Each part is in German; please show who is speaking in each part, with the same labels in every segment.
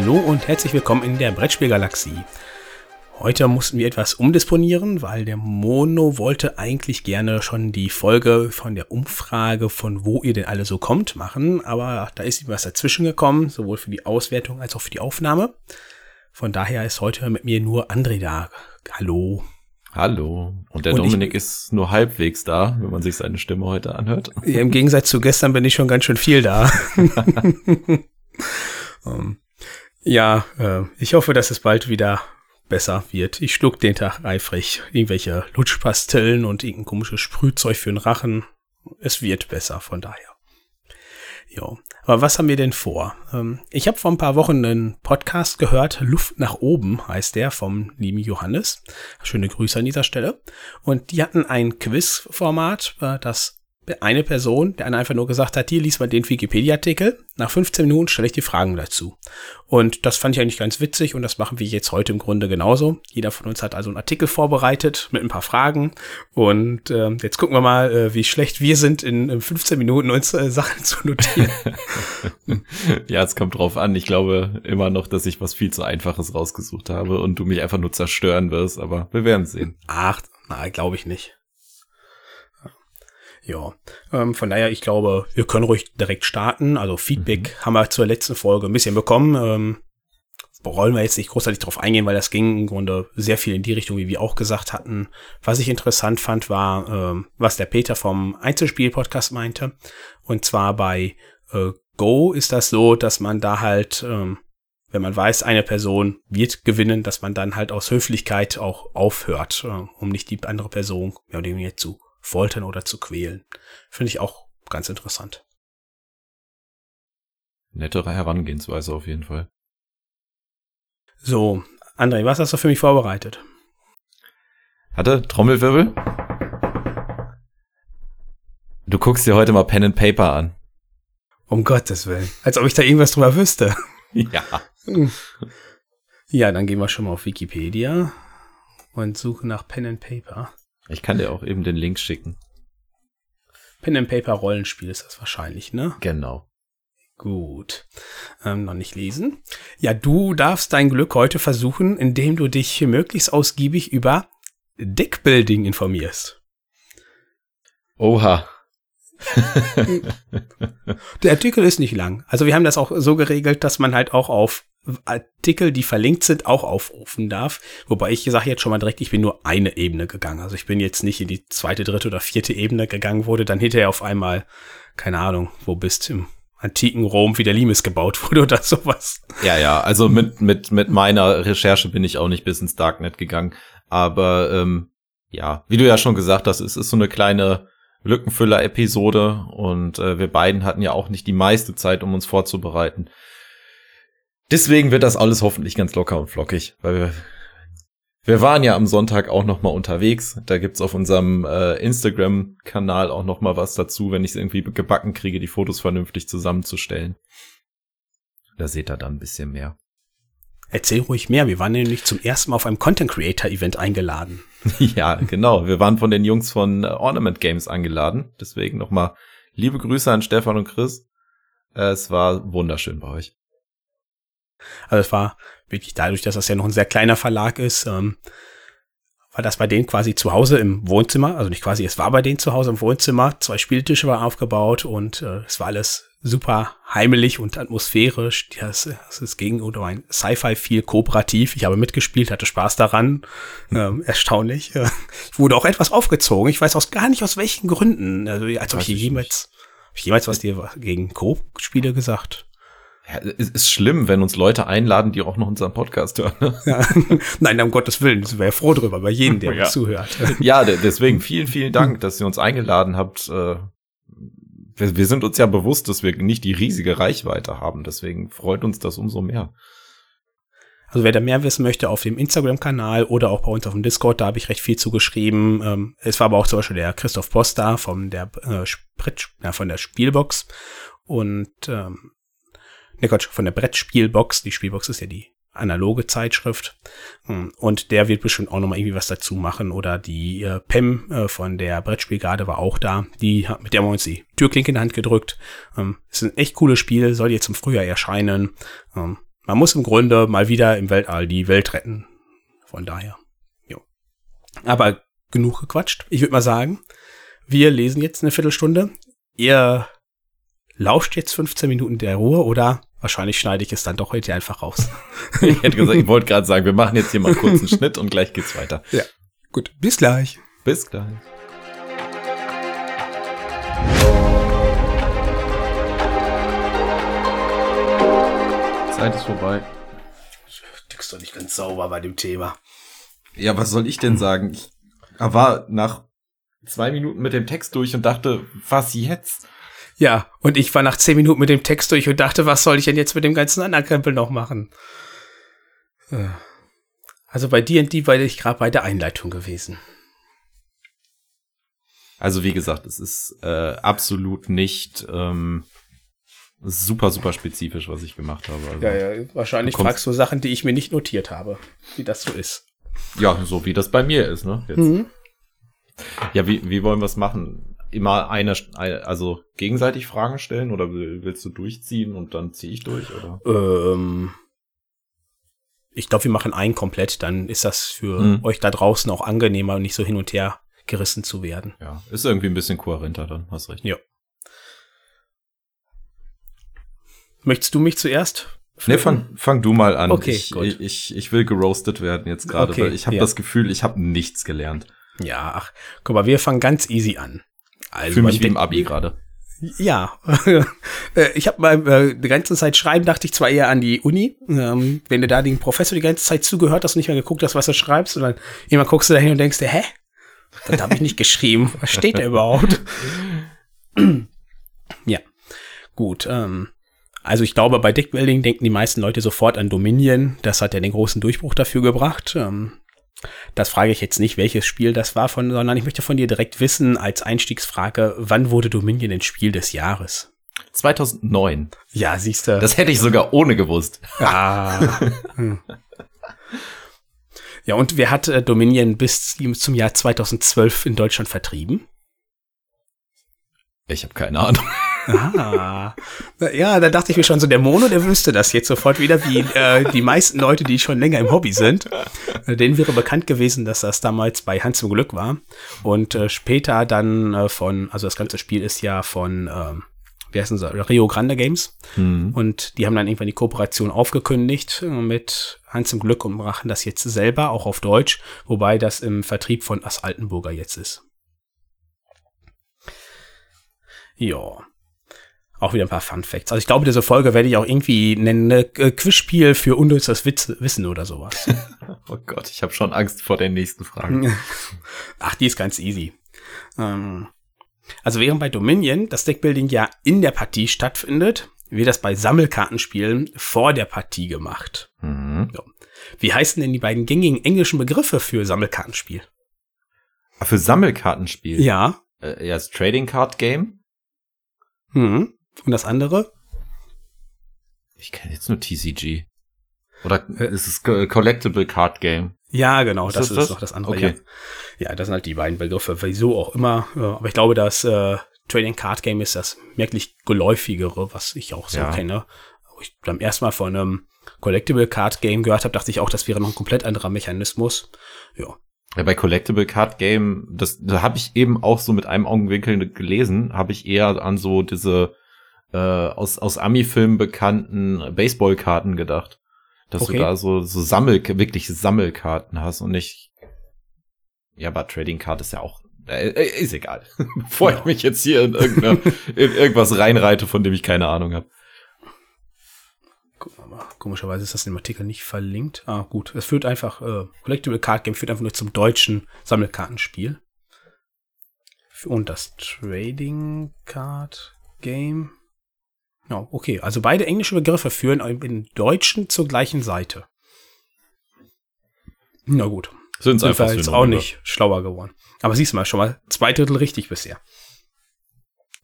Speaker 1: Hallo und herzlich willkommen in der Brettspielgalaxie. Heute mussten wir etwas umdisponieren, weil der Mono wollte eigentlich gerne schon die Folge von der Umfrage, von wo ihr denn alle so kommt, machen. Aber da ist ihm was dazwischen gekommen, sowohl für die Auswertung als auch für die Aufnahme. Von daher ist heute mit mir nur André da. Hallo.
Speaker 2: Hallo. Und der und Dominik ist nur halbwegs da, wenn man sich seine Stimme heute anhört.
Speaker 1: Im Gegensatz zu gestern bin ich schon ganz schön viel da. um, ja, äh, ich hoffe, dass es bald wieder besser wird. Ich schluck den Tag eifrig irgendwelche Lutschpastillen und irgendein komisches Sprühzeug für den Rachen. Es wird besser, von daher. Jo. Aber was haben wir denn vor? Ähm, ich habe vor ein paar Wochen einen Podcast gehört, Luft nach oben heißt der, vom lieben Johannes. Schöne Grüße an dieser Stelle. Und die hatten ein Quiz-Format, äh, das eine Person, der einfach nur gesagt hat, hier liest mal den Wikipedia-Artikel. Nach 15 Minuten stelle ich die Fragen dazu. Und das fand ich eigentlich ganz witzig und das machen wir jetzt heute im Grunde genauso. Jeder von uns hat also einen Artikel vorbereitet mit ein paar Fragen. Und äh, jetzt gucken wir mal, äh, wie schlecht wir sind, in, in 15 Minuten uns äh, Sachen zu notieren.
Speaker 2: ja, es kommt drauf an. Ich glaube immer noch, dass ich was viel zu Einfaches rausgesucht habe und du mich einfach nur zerstören wirst, aber wir werden sehen.
Speaker 1: Ach, na, glaube ich nicht. Ja, ähm, von daher, ich glaube, wir können ruhig direkt starten. Also Feedback mhm. haben wir zur letzten Folge ein bisschen bekommen. Ähm, wollen wir jetzt nicht großartig drauf eingehen, weil das ging im Grunde sehr viel in die Richtung, wie wir auch gesagt hatten. Was ich interessant fand, war, ähm, was der Peter vom Einzelspiel-Podcast meinte. Und zwar bei äh, Go ist das so, dass man da halt, ähm, wenn man weiß, eine Person wird gewinnen, dass man dann halt aus Höflichkeit auch aufhört, äh, um nicht die andere Person mehr oder weniger zu foltern oder zu quälen. Finde ich auch ganz interessant.
Speaker 2: Nettere Herangehensweise auf jeden Fall.
Speaker 1: So, André, was hast du für mich vorbereitet?
Speaker 2: Hatte Trommelwirbel? Du guckst dir heute mal Pen and Paper an.
Speaker 1: Um Gottes Willen. Als ob ich da irgendwas drüber wüsste.
Speaker 2: Ja.
Speaker 1: Ja, dann gehen wir schon mal auf Wikipedia und suchen nach Pen and Paper.
Speaker 2: Ich kann dir auch eben den Link schicken.
Speaker 1: Pen and Paper Rollenspiel ist das wahrscheinlich, ne?
Speaker 2: Genau.
Speaker 1: Gut. Ähm, noch nicht lesen. Ja, du darfst dein Glück heute versuchen, indem du dich möglichst ausgiebig über Deckbuilding informierst.
Speaker 2: Oha.
Speaker 1: Der Artikel ist nicht lang. Also wir haben das auch so geregelt, dass man halt auch auf Artikel, die verlinkt sind, auch aufrufen darf. Wobei ich sage jetzt schon mal direkt, ich bin nur eine Ebene gegangen. Also ich bin jetzt nicht in die zweite, dritte oder vierte Ebene gegangen, wurde dann hinterher auf einmal, keine Ahnung, wo bist im antiken Rom, wie der Limes gebaut wurde oder sowas.
Speaker 2: Ja, ja, also mit, mit, mit meiner Recherche bin ich auch nicht bis ins Darknet gegangen. Aber ähm, ja, wie du ja schon gesagt hast, es ist so eine kleine Lückenfüller-Episode und äh, wir beiden hatten ja auch nicht die meiste Zeit, um uns vorzubereiten. Deswegen wird das alles hoffentlich ganz locker und flockig, weil wir, wir waren ja am Sonntag auch noch mal unterwegs. Da gibt's auf unserem äh, Instagram-Kanal auch noch mal was dazu, wenn ich es irgendwie gebacken kriege, die Fotos vernünftig zusammenzustellen. Da seht ihr dann ein bisschen mehr.
Speaker 1: Erzähl ruhig mehr. Wir waren nämlich zum ersten Mal auf einem Content Creator Event eingeladen.
Speaker 2: ja, genau. Wir waren von den Jungs von äh, Ornament Games eingeladen. Deswegen nochmal liebe Grüße an Stefan und Chris. Äh, es war wunderschön bei euch.
Speaker 1: Also es war wirklich dadurch, dass das ja noch ein sehr kleiner Verlag ist, ähm, war das bei denen quasi zu Hause im Wohnzimmer, also nicht quasi, es war bei denen zu Hause im Wohnzimmer, zwei Spieltische waren aufgebaut und äh, es war alles super heimelig und atmosphärisch. Das, das ist gegen oder ein Sci-Fi viel kooperativ. Ich habe mitgespielt, hatte Spaß daran. Ähm, erstaunlich. Ich wurde auch etwas aufgezogen. Ich weiß auch gar nicht aus welchen Gründen. Also, als ob ich jemals, ich jemals was dir gegen Coop-Spiele gesagt.
Speaker 2: Ja, es ist schlimm, wenn uns Leute einladen, die auch noch unseren Podcast hören. Ne?
Speaker 1: Ja. Nein, um Gottes Willen, ich wäre froh drüber, bei jedem, der ja. uns zuhört.
Speaker 2: Ja, deswegen vielen, vielen Dank, dass ihr uns eingeladen habt. Äh, wir sind uns ja bewusst, dass wir nicht die riesige Reichweite haben. Deswegen freut uns das umso mehr.
Speaker 1: Also wer da mehr wissen möchte, auf dem Instagram-Kanal oder auch bei uns auf dem Discord, da habe ich recht viel zugeschrieben. Ähm, es war aber auch zum Beispiel der Christoph Poster von der, äh, Sprit, ja, von der Spielbox und ähm, ne Gott, von der Brettspielbox. Die Spielbox ist ja die analoge Zeitschrift. Hm, und der wird bestimmt auch nochmal irgendwie was dazu machen. Oder die äh, Pem äh, von der Brettspielgarde war auch da. Die hat, mit der haben wir uns die Türklinke in die Hand gedrückt. Ähm, ist ein echt cooles Spiel, soll jetzt im Frühjahr erscheinen. Ähm, man muss im Grunde mal wieder im Weltall die Welt retten. Von daher. Jo. Aber genug gequatscht. Ich würde mal sagen, wir lesen jetzt eine Viertelstunde. Ihr lauscht jetzt 15 Minuten der Ruhe oder wahrscheinlich schneide ich es dann doch heute einfach raus.
Speaker 2: ich hätte gesagt, ich wollte gerade sagen, wir machen jetzt hier mal einen Schnitt und gleich geht's weiter.
Speaker 1: Ja. Gut, bis gleich.
Speaker 2: Bis gleich. Zeit ist vorbei.
Speaker 1: Du bist doch nicht ganz sauber bei dem Thema.
Speaker 2: Ja, was soll ich denn sagen? Ich war nach zwei Minuten mit dem Text durch und dachte, was jetzt?
Speaker 1: Ja, und ich war nach zehn Minuten mit dem Text durch und dachte, was soll ich denn jetzt mit dem ganzen Anerkrempel noch machen? Äh. Also bei D&D war ich gerade bei der Einleitung gewesen.
Speaker 2: Also wie gesagt, es ist äh, absolut nicht ähm, super, super spezifisch, was ich gemacht habe. Also,
Speaker 1: ja, ja, wahrscheinlich du fragst du Sachen, die ich mir nicht notiert habe, wie das so ist.
Speaker 2: Ja, so wie das bei mir ist, ne? Jetzt. Mhm. Ja, wie, wie wollen wir es machen? Immer eine, also gegenseitig Fragen stellen oder willst du durchziehen und dann ziehe ich durch, oder?
Speaker 1: Ähm, ich glaube, wir machen einen komplett, dann ist das für mhm. euch da draußen auch angenehmer und nicht so hin und her gerissen zu werden.
Speaker 2: Ja, ist irgendwie ein bisschen kohärenter dann, hast recht.
Speaker 1: Ja. Möchtest du mich zuerst?
Speaker 2: Ne, fang, fang du mal an.
Speaker 1: Okay,
Speaker 2: ich, gut. Ich, ich will geroastet werden jetzt gerade, okay, weil ich habe ja. das Gefühl, ich habe nichts gelernt.
Speaker 1: Ja, ach, guck mal, wir fangen ganz easy an.
Speaker 2: Also Fühl mich wie im Abi gerade.
Speaker 1: Ja, äh, ich habe mal äh, die ganze Zeit schreiben, dachte ich zwar eher an die Uni, ähm, wenn du da den Professor die ganze Zeit zugehört hast und nicht mehr geguckt hast, was er schreibst, und dann immer guckst du da hin und denkst dir, hä? Das habe ich nicht geschrieben. Was steht da überhaupt? ja, gut. Ähm, also ich glaube, bei Deckbuilding denken die meisten Leute sofort an Dominion. Das hat ja den großen Durchbruch dafür gebracht. Ähm, das frage ich jetzt nicht, welches Spiel das war, von, sondern ich möchte von dir direkt wissen, als Einstiegsfrage, wann wurde Dominion ein Spiel des Jahres?
Speaker 2: 2009.
Speaker 1: Ja, siehst du.
Speaker 2: Das hätte ich sogar ohne gewusst.
Speaker 1: Ah. hm. Ja, und wer hat äh, Dominion bis zum Jahr 2012 in Deutschland vertrieben?
Speaker 2: Ich habe keine Ahnung.
Speaker 1: Ah. Ja, da dachte ich mir schon so, der Mono, der wüsste das jetzt sofort wieder, wie äh, die meisten Leute, die schon länger im Hobby sind. Äh, denen wäre bekannt gewesen, dass das damals bei Hans zum Glück war. Und äh, später dann äh, von, also das ganze Spiel ist ja von, äh, wie heißen sie, Rio Grande Games. Mhm. Und die haben dann irgendwann die Kooperation aufgekündigt äh, mit Hans zum Glück und machen das jetzt selber, auch auf Deutsch, wobei das im Vertrieb von As Altenburger jetzt ist. Ja. Auch wieder ein paar Fun Facts. Also ich glaube, diese Folge werde ich auch irgendwie nennen, äh, Quizspiel für unnützes Witz, Wissen oder sowas.
Speaker 2: oh Gott, ich habe schon Angst vor den nächsten Fragen.
Speaker 1: Ach, die ist ganz easy. Ähm, also während bei Dominion das Deckbuilding ja in der Partie stattfindet, wird das bei Sammelkartenspielen vor der Partie gemacht. Mhm. So. Wie heißen denn die beiden gängigen englischen Begriffe für Sammelkartenspiel?
Speaker 2: Ah, für Sammelkartenspiel?
Speaker 1: Ja.
Speaker 2: Äh, ja, das Trading Card Game.
Speaker 1: Mhm. Und das andere?
Speaker 2: Ich kenne jetzt nur TCG. Oder äh, ist es Collectible Card Game?
Speaker 1: Ja, genau, ist das, das, ist doch das andere. Okay. Ja. ja, das sind halt die beiden Begriffe, wieso auch immer. Aber ich glaube, das äh, Trading Card Game ist das merklich geläufigere, was ich auch so ja. kenne. Wo ich beim ersten Mal von einem Collectible Card Game gehört habe, dachte ich auch, das wäre noch ein komplett anderer Mechanismus. Ja.
Speaker 2: Ja, bei Collectible Card Game, das, da habe ich eben auch so mit einem Augenwinkel gelesen, habe ich eher an so diese äh, aus, aus Ami-Filmen bekannten Baseballkarten gedacht. Dass okay. du da so, so Sammel, wirklich Sammelkarten hast und nicht. Ja, aber Trading Card ist ja auch. Äh, äh ist egal. Bevor ja. ich mich jetzt hier in, in irgendwas reinreite, von dem ich keine Ahnung habe.
Speaker 1: Komischerweise ist das in dem Artikel nicht verlinkt. Ah, gut. Es führt einfach, äh, Collectible Card Game führt einfach nur zum deutschen Sammelkartenspiel. Und das Trading Card Game ja, okay. Also beide englische Begriffe führen im Deutschen zur gleichen Seite. Na gut.
Speaker 2: Sind einfach
Speaker 1: jetzt auch nicht schlauer geworden. Aber siehst du mal, schon mal zwei Drittel richtig bisher.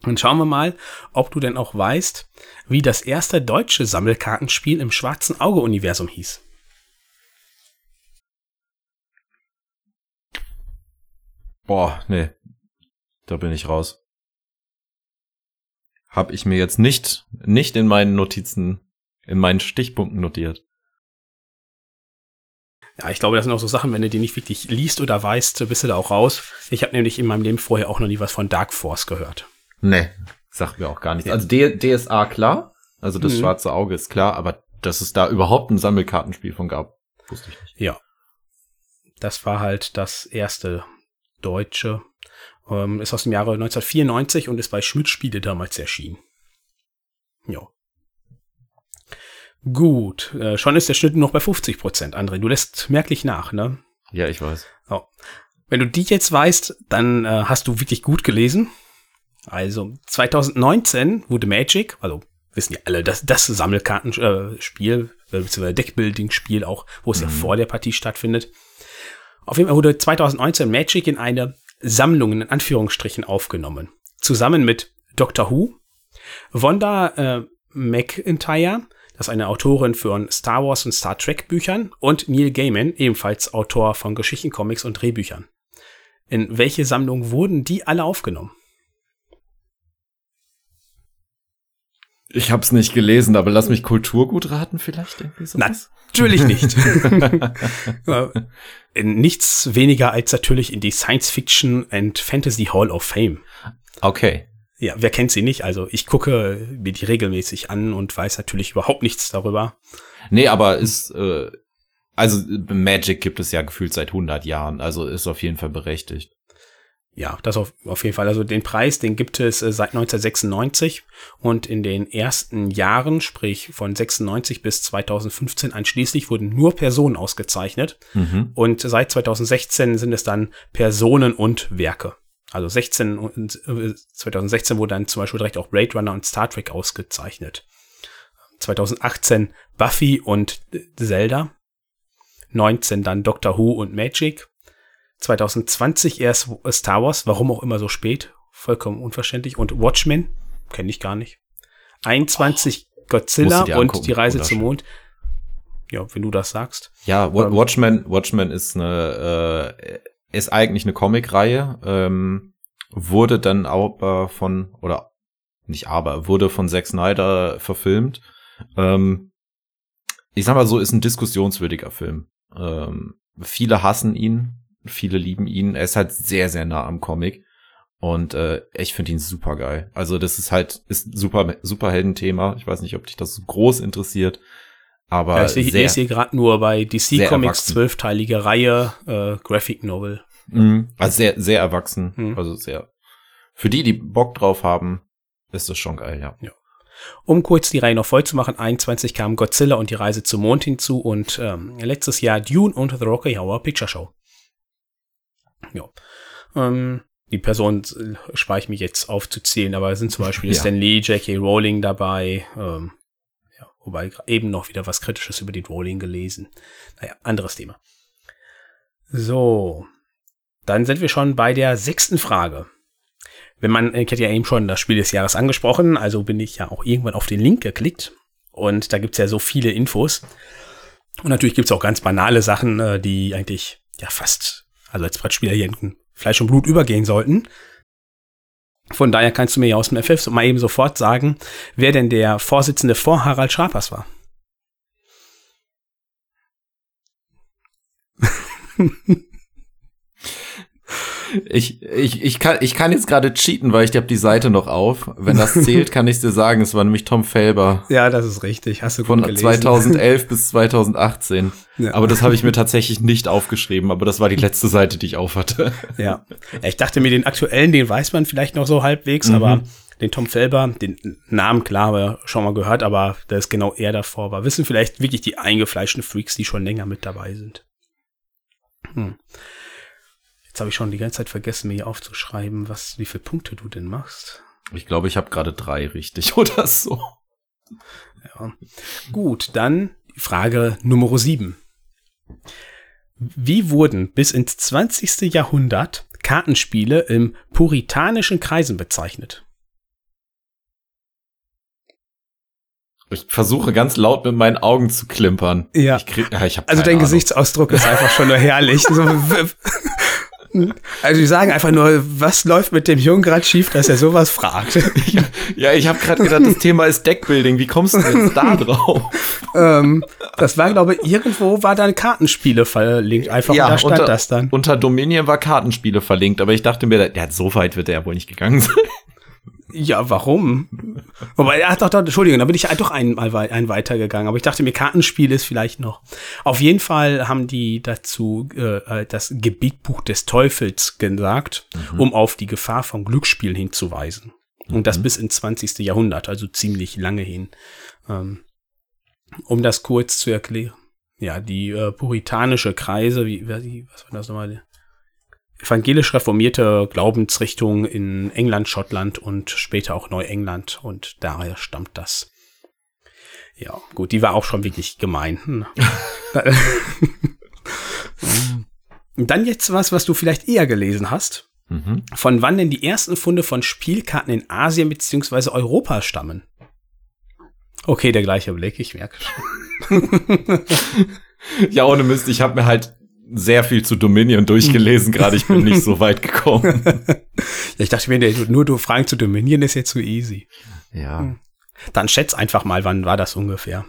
Speaker 1: Und schauen wir mal, ob du denn auch weißt, wie das erste deutsche Sammelkartenspiel im schwarzen Auge-Universum hieß.
Speaker 2: Boah, nee. Da bin ich raus habe ich mir jetzt nicht, nicht in meinen Notizen in meinen Stichpunkten notiert.
Speaker 1: Ja, ich glaube, das sind auch so Sachen, wenn du die nicht wirklich liest oder weißt, bist du da auch raus. Ich habe nämlich in meinem Leben vorher auch noch nie was von Dark Force gehört.
Speaker 2: Nee, sagt mir auch gar nichts. Also D DSA klar, also das mhm. schwarze Auge ist klar, aber dass es da überhaupt ein Sammelkartenspiel von gab, wusste ich nicht.
Speaker 1: Ja. Das war halt das erste deutsche. Ähm, ist aus dem Jahre 1994 und ist bei Schmidt Spiele damals erschienen. Ja. Gut, äh, schon ist der Schnitt noch bei 50 Prozent, André. Du lässt merklich nach, ne?
Speaker 2: Ja, ich weiß.
Speaker 1: Oh. Wenn du die jetzt weißt, dann äh, hast du wirklich gut gelesen. Also 2019 wurde Magic, also wissen ja alle, das, das Sammelkartenspiel, äh, beziehungsweise Deckbuilding-Spiel auch, wo es mhm. ja vor der Partie stattfindet. Auf jeden Fall wurde 2019 Magic in eine Sammlung in Anführungsstrichen aufgenommen. Zusammen mit Doctor Who, Wanda äh, McIntyre, das ist eine Autorin von Star Wars und Star Trek Büchern, und Neil Gaiman, ebenfalls Autor von Geschichtencomics und Drehbüchern. In welche Sammlung wurden die alle aufgenommen?
Speaker 2: Ich hab's nicht gelesen, aber lass mich Kulturgut raten vielleicht irgendwie
Speaker 1: so. Natürlich nicht. nichts weniger als natürlich in die Science Fiction and Fantasy Hall of Fame.
Speaker 2: Okay.
Speaker 1: Ja, wer kennt sie nicht? Also ich gucke mir die regelmäßig an und weiß natürlich überhaupt nichts darüber.
Speaker 2: Nee, aber ist, äh, also Magic gibt es ja gefühlt seit 100 Jahren, also ist auf jeden Fall berechtigt.
Speaker 1: Ja, das auf, auf jeden Fall. Also den Preis, den gibt es äh, seit 1996 und in den ersten Jahren, sprich von 96 bis 2015 einschließlich, wurden nur Personen ausgezeichnet. Mhm. Und seit 2016 sind es dann Personen und Werke. Also 16 und äh, 2016 wurde dann zum Beispiel direkt auch Blade Runner und Star Trek ausgezeichnet. 2018 Buffy und Zelda. 19 dann Doctor Who und Magic. 2020 erst Star Wars, warum auch immer so spät, vollkommen unverständlich. Und Watchmen, kenne ich gar nicht. 21 oh, Godzilla und die Reise zum Mond. Ja, wenn du das sagst.
Speaker 2: Ja, ähm, Watchmen, Watchmen ist eine, äh, ist eigentlich eine Comicreihe, ähm, wurde dann aber von, oder nicht aber, wurde von Zack Snyder verfilmt. Ähm, ich sag mal so, ist ein diskussionswürdiger Film. Ähm, viele hassen ihn, viele lieben ihn. Er ist halt sehr, sehr nah am Comic. Und äh, ich finde ihn super geil. Also das ist halt, ist super, super Heldenthema. Ich weiß nicht, ob dich das so groß interessiert. Aber
Speaker 1: ja, ich, sehe hier gerade nur bei DC Comics zwölfteilige Reihe, äh, Graphic Novel.
Speaker 2: Mhm. Also sehr, sehr erwachsen. Mhm. Also sehr. Für die, die Bock drauf haben, ist das schon geil, ja. ja.
Speaker 1: Um kurz die Reihe noch voll zu machen, 21 kam Godzilla und die Reise zum Mond hinzu und ähm, letztes Jahr Dune und The Rocky Horror Picture Show. Ja. Ähm, die Personen äh, spare ich mich jetzt aufzuzählen, aber es sind zum Beispiel ja. Stan Lee, J.K. Rowling dabei, ähm, ja, wobei eben noch wieder was Kritisches über die Rowling gelesen. Naja, anderes Thema. So, dann sind wir schon bei der sechsten Frage. Wenn man, ich hätte ja eben schon das Spiel des Jahres angesprochen, also bin ich ja auch irgendwann auf den Link geklickt und da gibt's ja so viele Infos. Und natürlich gibt's auch ganz banale Sachen, äh, die eigentlich ja fast, also als Brettspieler hier in Fleisch und Blut übergehen sollten. Von daher kannst du mir ja aus dem FF mal eben sofort sagen, wer denn der Vorsitzende vor Harald Schrapers war.
Speaker 2: Ich, ich, ich, kann, ich kann jetzt gerade cheaten, weil ich habe die Seite noch auf. Wenn das zählt, kann ich dir sagen, es war nämlich Tom Felber.
Speaker 1: Ja, das ist richtig. Hast du gut
Speaker 2: Von gelesen. 2011 bis 2018. Ja. Aber das habe ich mir tatsächlich nicht aufgeschrieben, aber das war die letzte Seite, die ich aufhatte.
Speaker 1: Ja. Ich dachte mir, den aktuellen, den weiß man vielleicht noch so halbwegs, mhm. aber den Tom Felber, den Namen klar, haben wir schon mal gehört, aber da ist genau er davor war. Wissen vielleicht wirklich die eingefleischten Freaks, die schon länger mit dabei sind. Hm. Jetzt habe ich schon die ganze Zeit vergessen, mir hier aufzuschreiben, was, wie viele Punkte du denn machst.
Speaker 2: Ich glaube, ich habe gerade drei richtig oder so.
Speaker 1: Ja. Gut, dann Frage Nummer sieben. Wie wurden bis ins 20. Jahrhundert Kartenspiele im puritanischen Kreisen bezeichnet?
Speaker 2: Ich versuche ganz laut mit meinen Augen zu klimpern.
Speaker 1: Ja. Ich krieg, ja ich also dein Ahnung. Gesichtsausdruck ist einfach schon nur herrlich. Also die sagen einfach nur, was läuft mit dem Jungen gerade schief, dass er sowas fragt.
Speaker 2: ja, ich habe gerade gedacht, das Thema ist Deckbuilding. Wie kommst du denn jetzt da drauf?
Speaker 1: ähm, das war, glaube ich, irgendwo war dann Kartenspiele verlinkt. Einfach
Speaker 2: ja,
Speaker 1: da stand
Speaker 2: unter,
Speaker 1: das dann.
Speaker 2: Unter Dominion war Kartenspiele verlinkt, aber ich dachte mir, ja, so weit wird er ja wohl nicht gegangen sein.
Speaker 1: Ja, warum? Wobei, ja, doch, doch, Entschuldigung, da bin ich doch einmal ein weitergegangen. Aber ich dachte mir, Kartenspiel ist vielleicht noch. Auf jeden Fall haben die dazu äh, das Gebetbuch des Teufels gesagt, mhm. um auf die Gefahr von Glücksspielen hinzuweisen. Und mhm. das bis ins 20. Jahrhundert, also ziemlich lange hin. Ähm, um das kurz zu erklären. Ja, die äh, puritanische Kreise, wie, wie was war das nochmal? Evangelisch reformierte Glaubensrichtung in England, Schottland und später auch Neuengland und daher stammt das. Ja, gut, die war auch schon wirklich gemein. Hm. Dann jetzt was, was du vielleicht eher gelesen hast. Mhm. Von wann denn die ersten Funde von Spielkarten in Asien bzw. Europa stammen? Okay, der gleiche Blick, ich merke schon.
Speaker 2: ja, ohne Mist, ich habe mir halt sehr viel zu Dominion durchgelesen, gerade ich bin nicht so weit gekommen.
Speaker 1: ich dachte mir, nur du Fragen zu Dominion ist jetzt zu easy.
Speaker 2: Ja. Hm.
Speaker 1: Dann schätz einfach mal, wann war das ungefähr?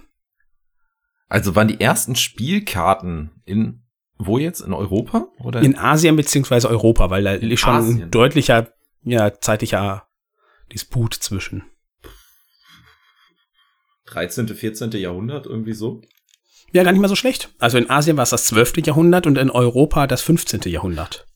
Speaker 2: Also waren die ersten Spielkarten in wo jetzt? In Europa? Oder?
Speaker 1: In Asien beziehungsweise Europa, weil da ist schon Asien. ein deutlicher, ja, zeitlicher Disput zwischen.
Speaker 2: 13., 14. Jahrhundert, irgendwie so?
Speaker 1: Ja, gar nicht mal so schlecht. Also in Asien war es das 12. Jahrhundert und in Europa das 15. Jahrhundert.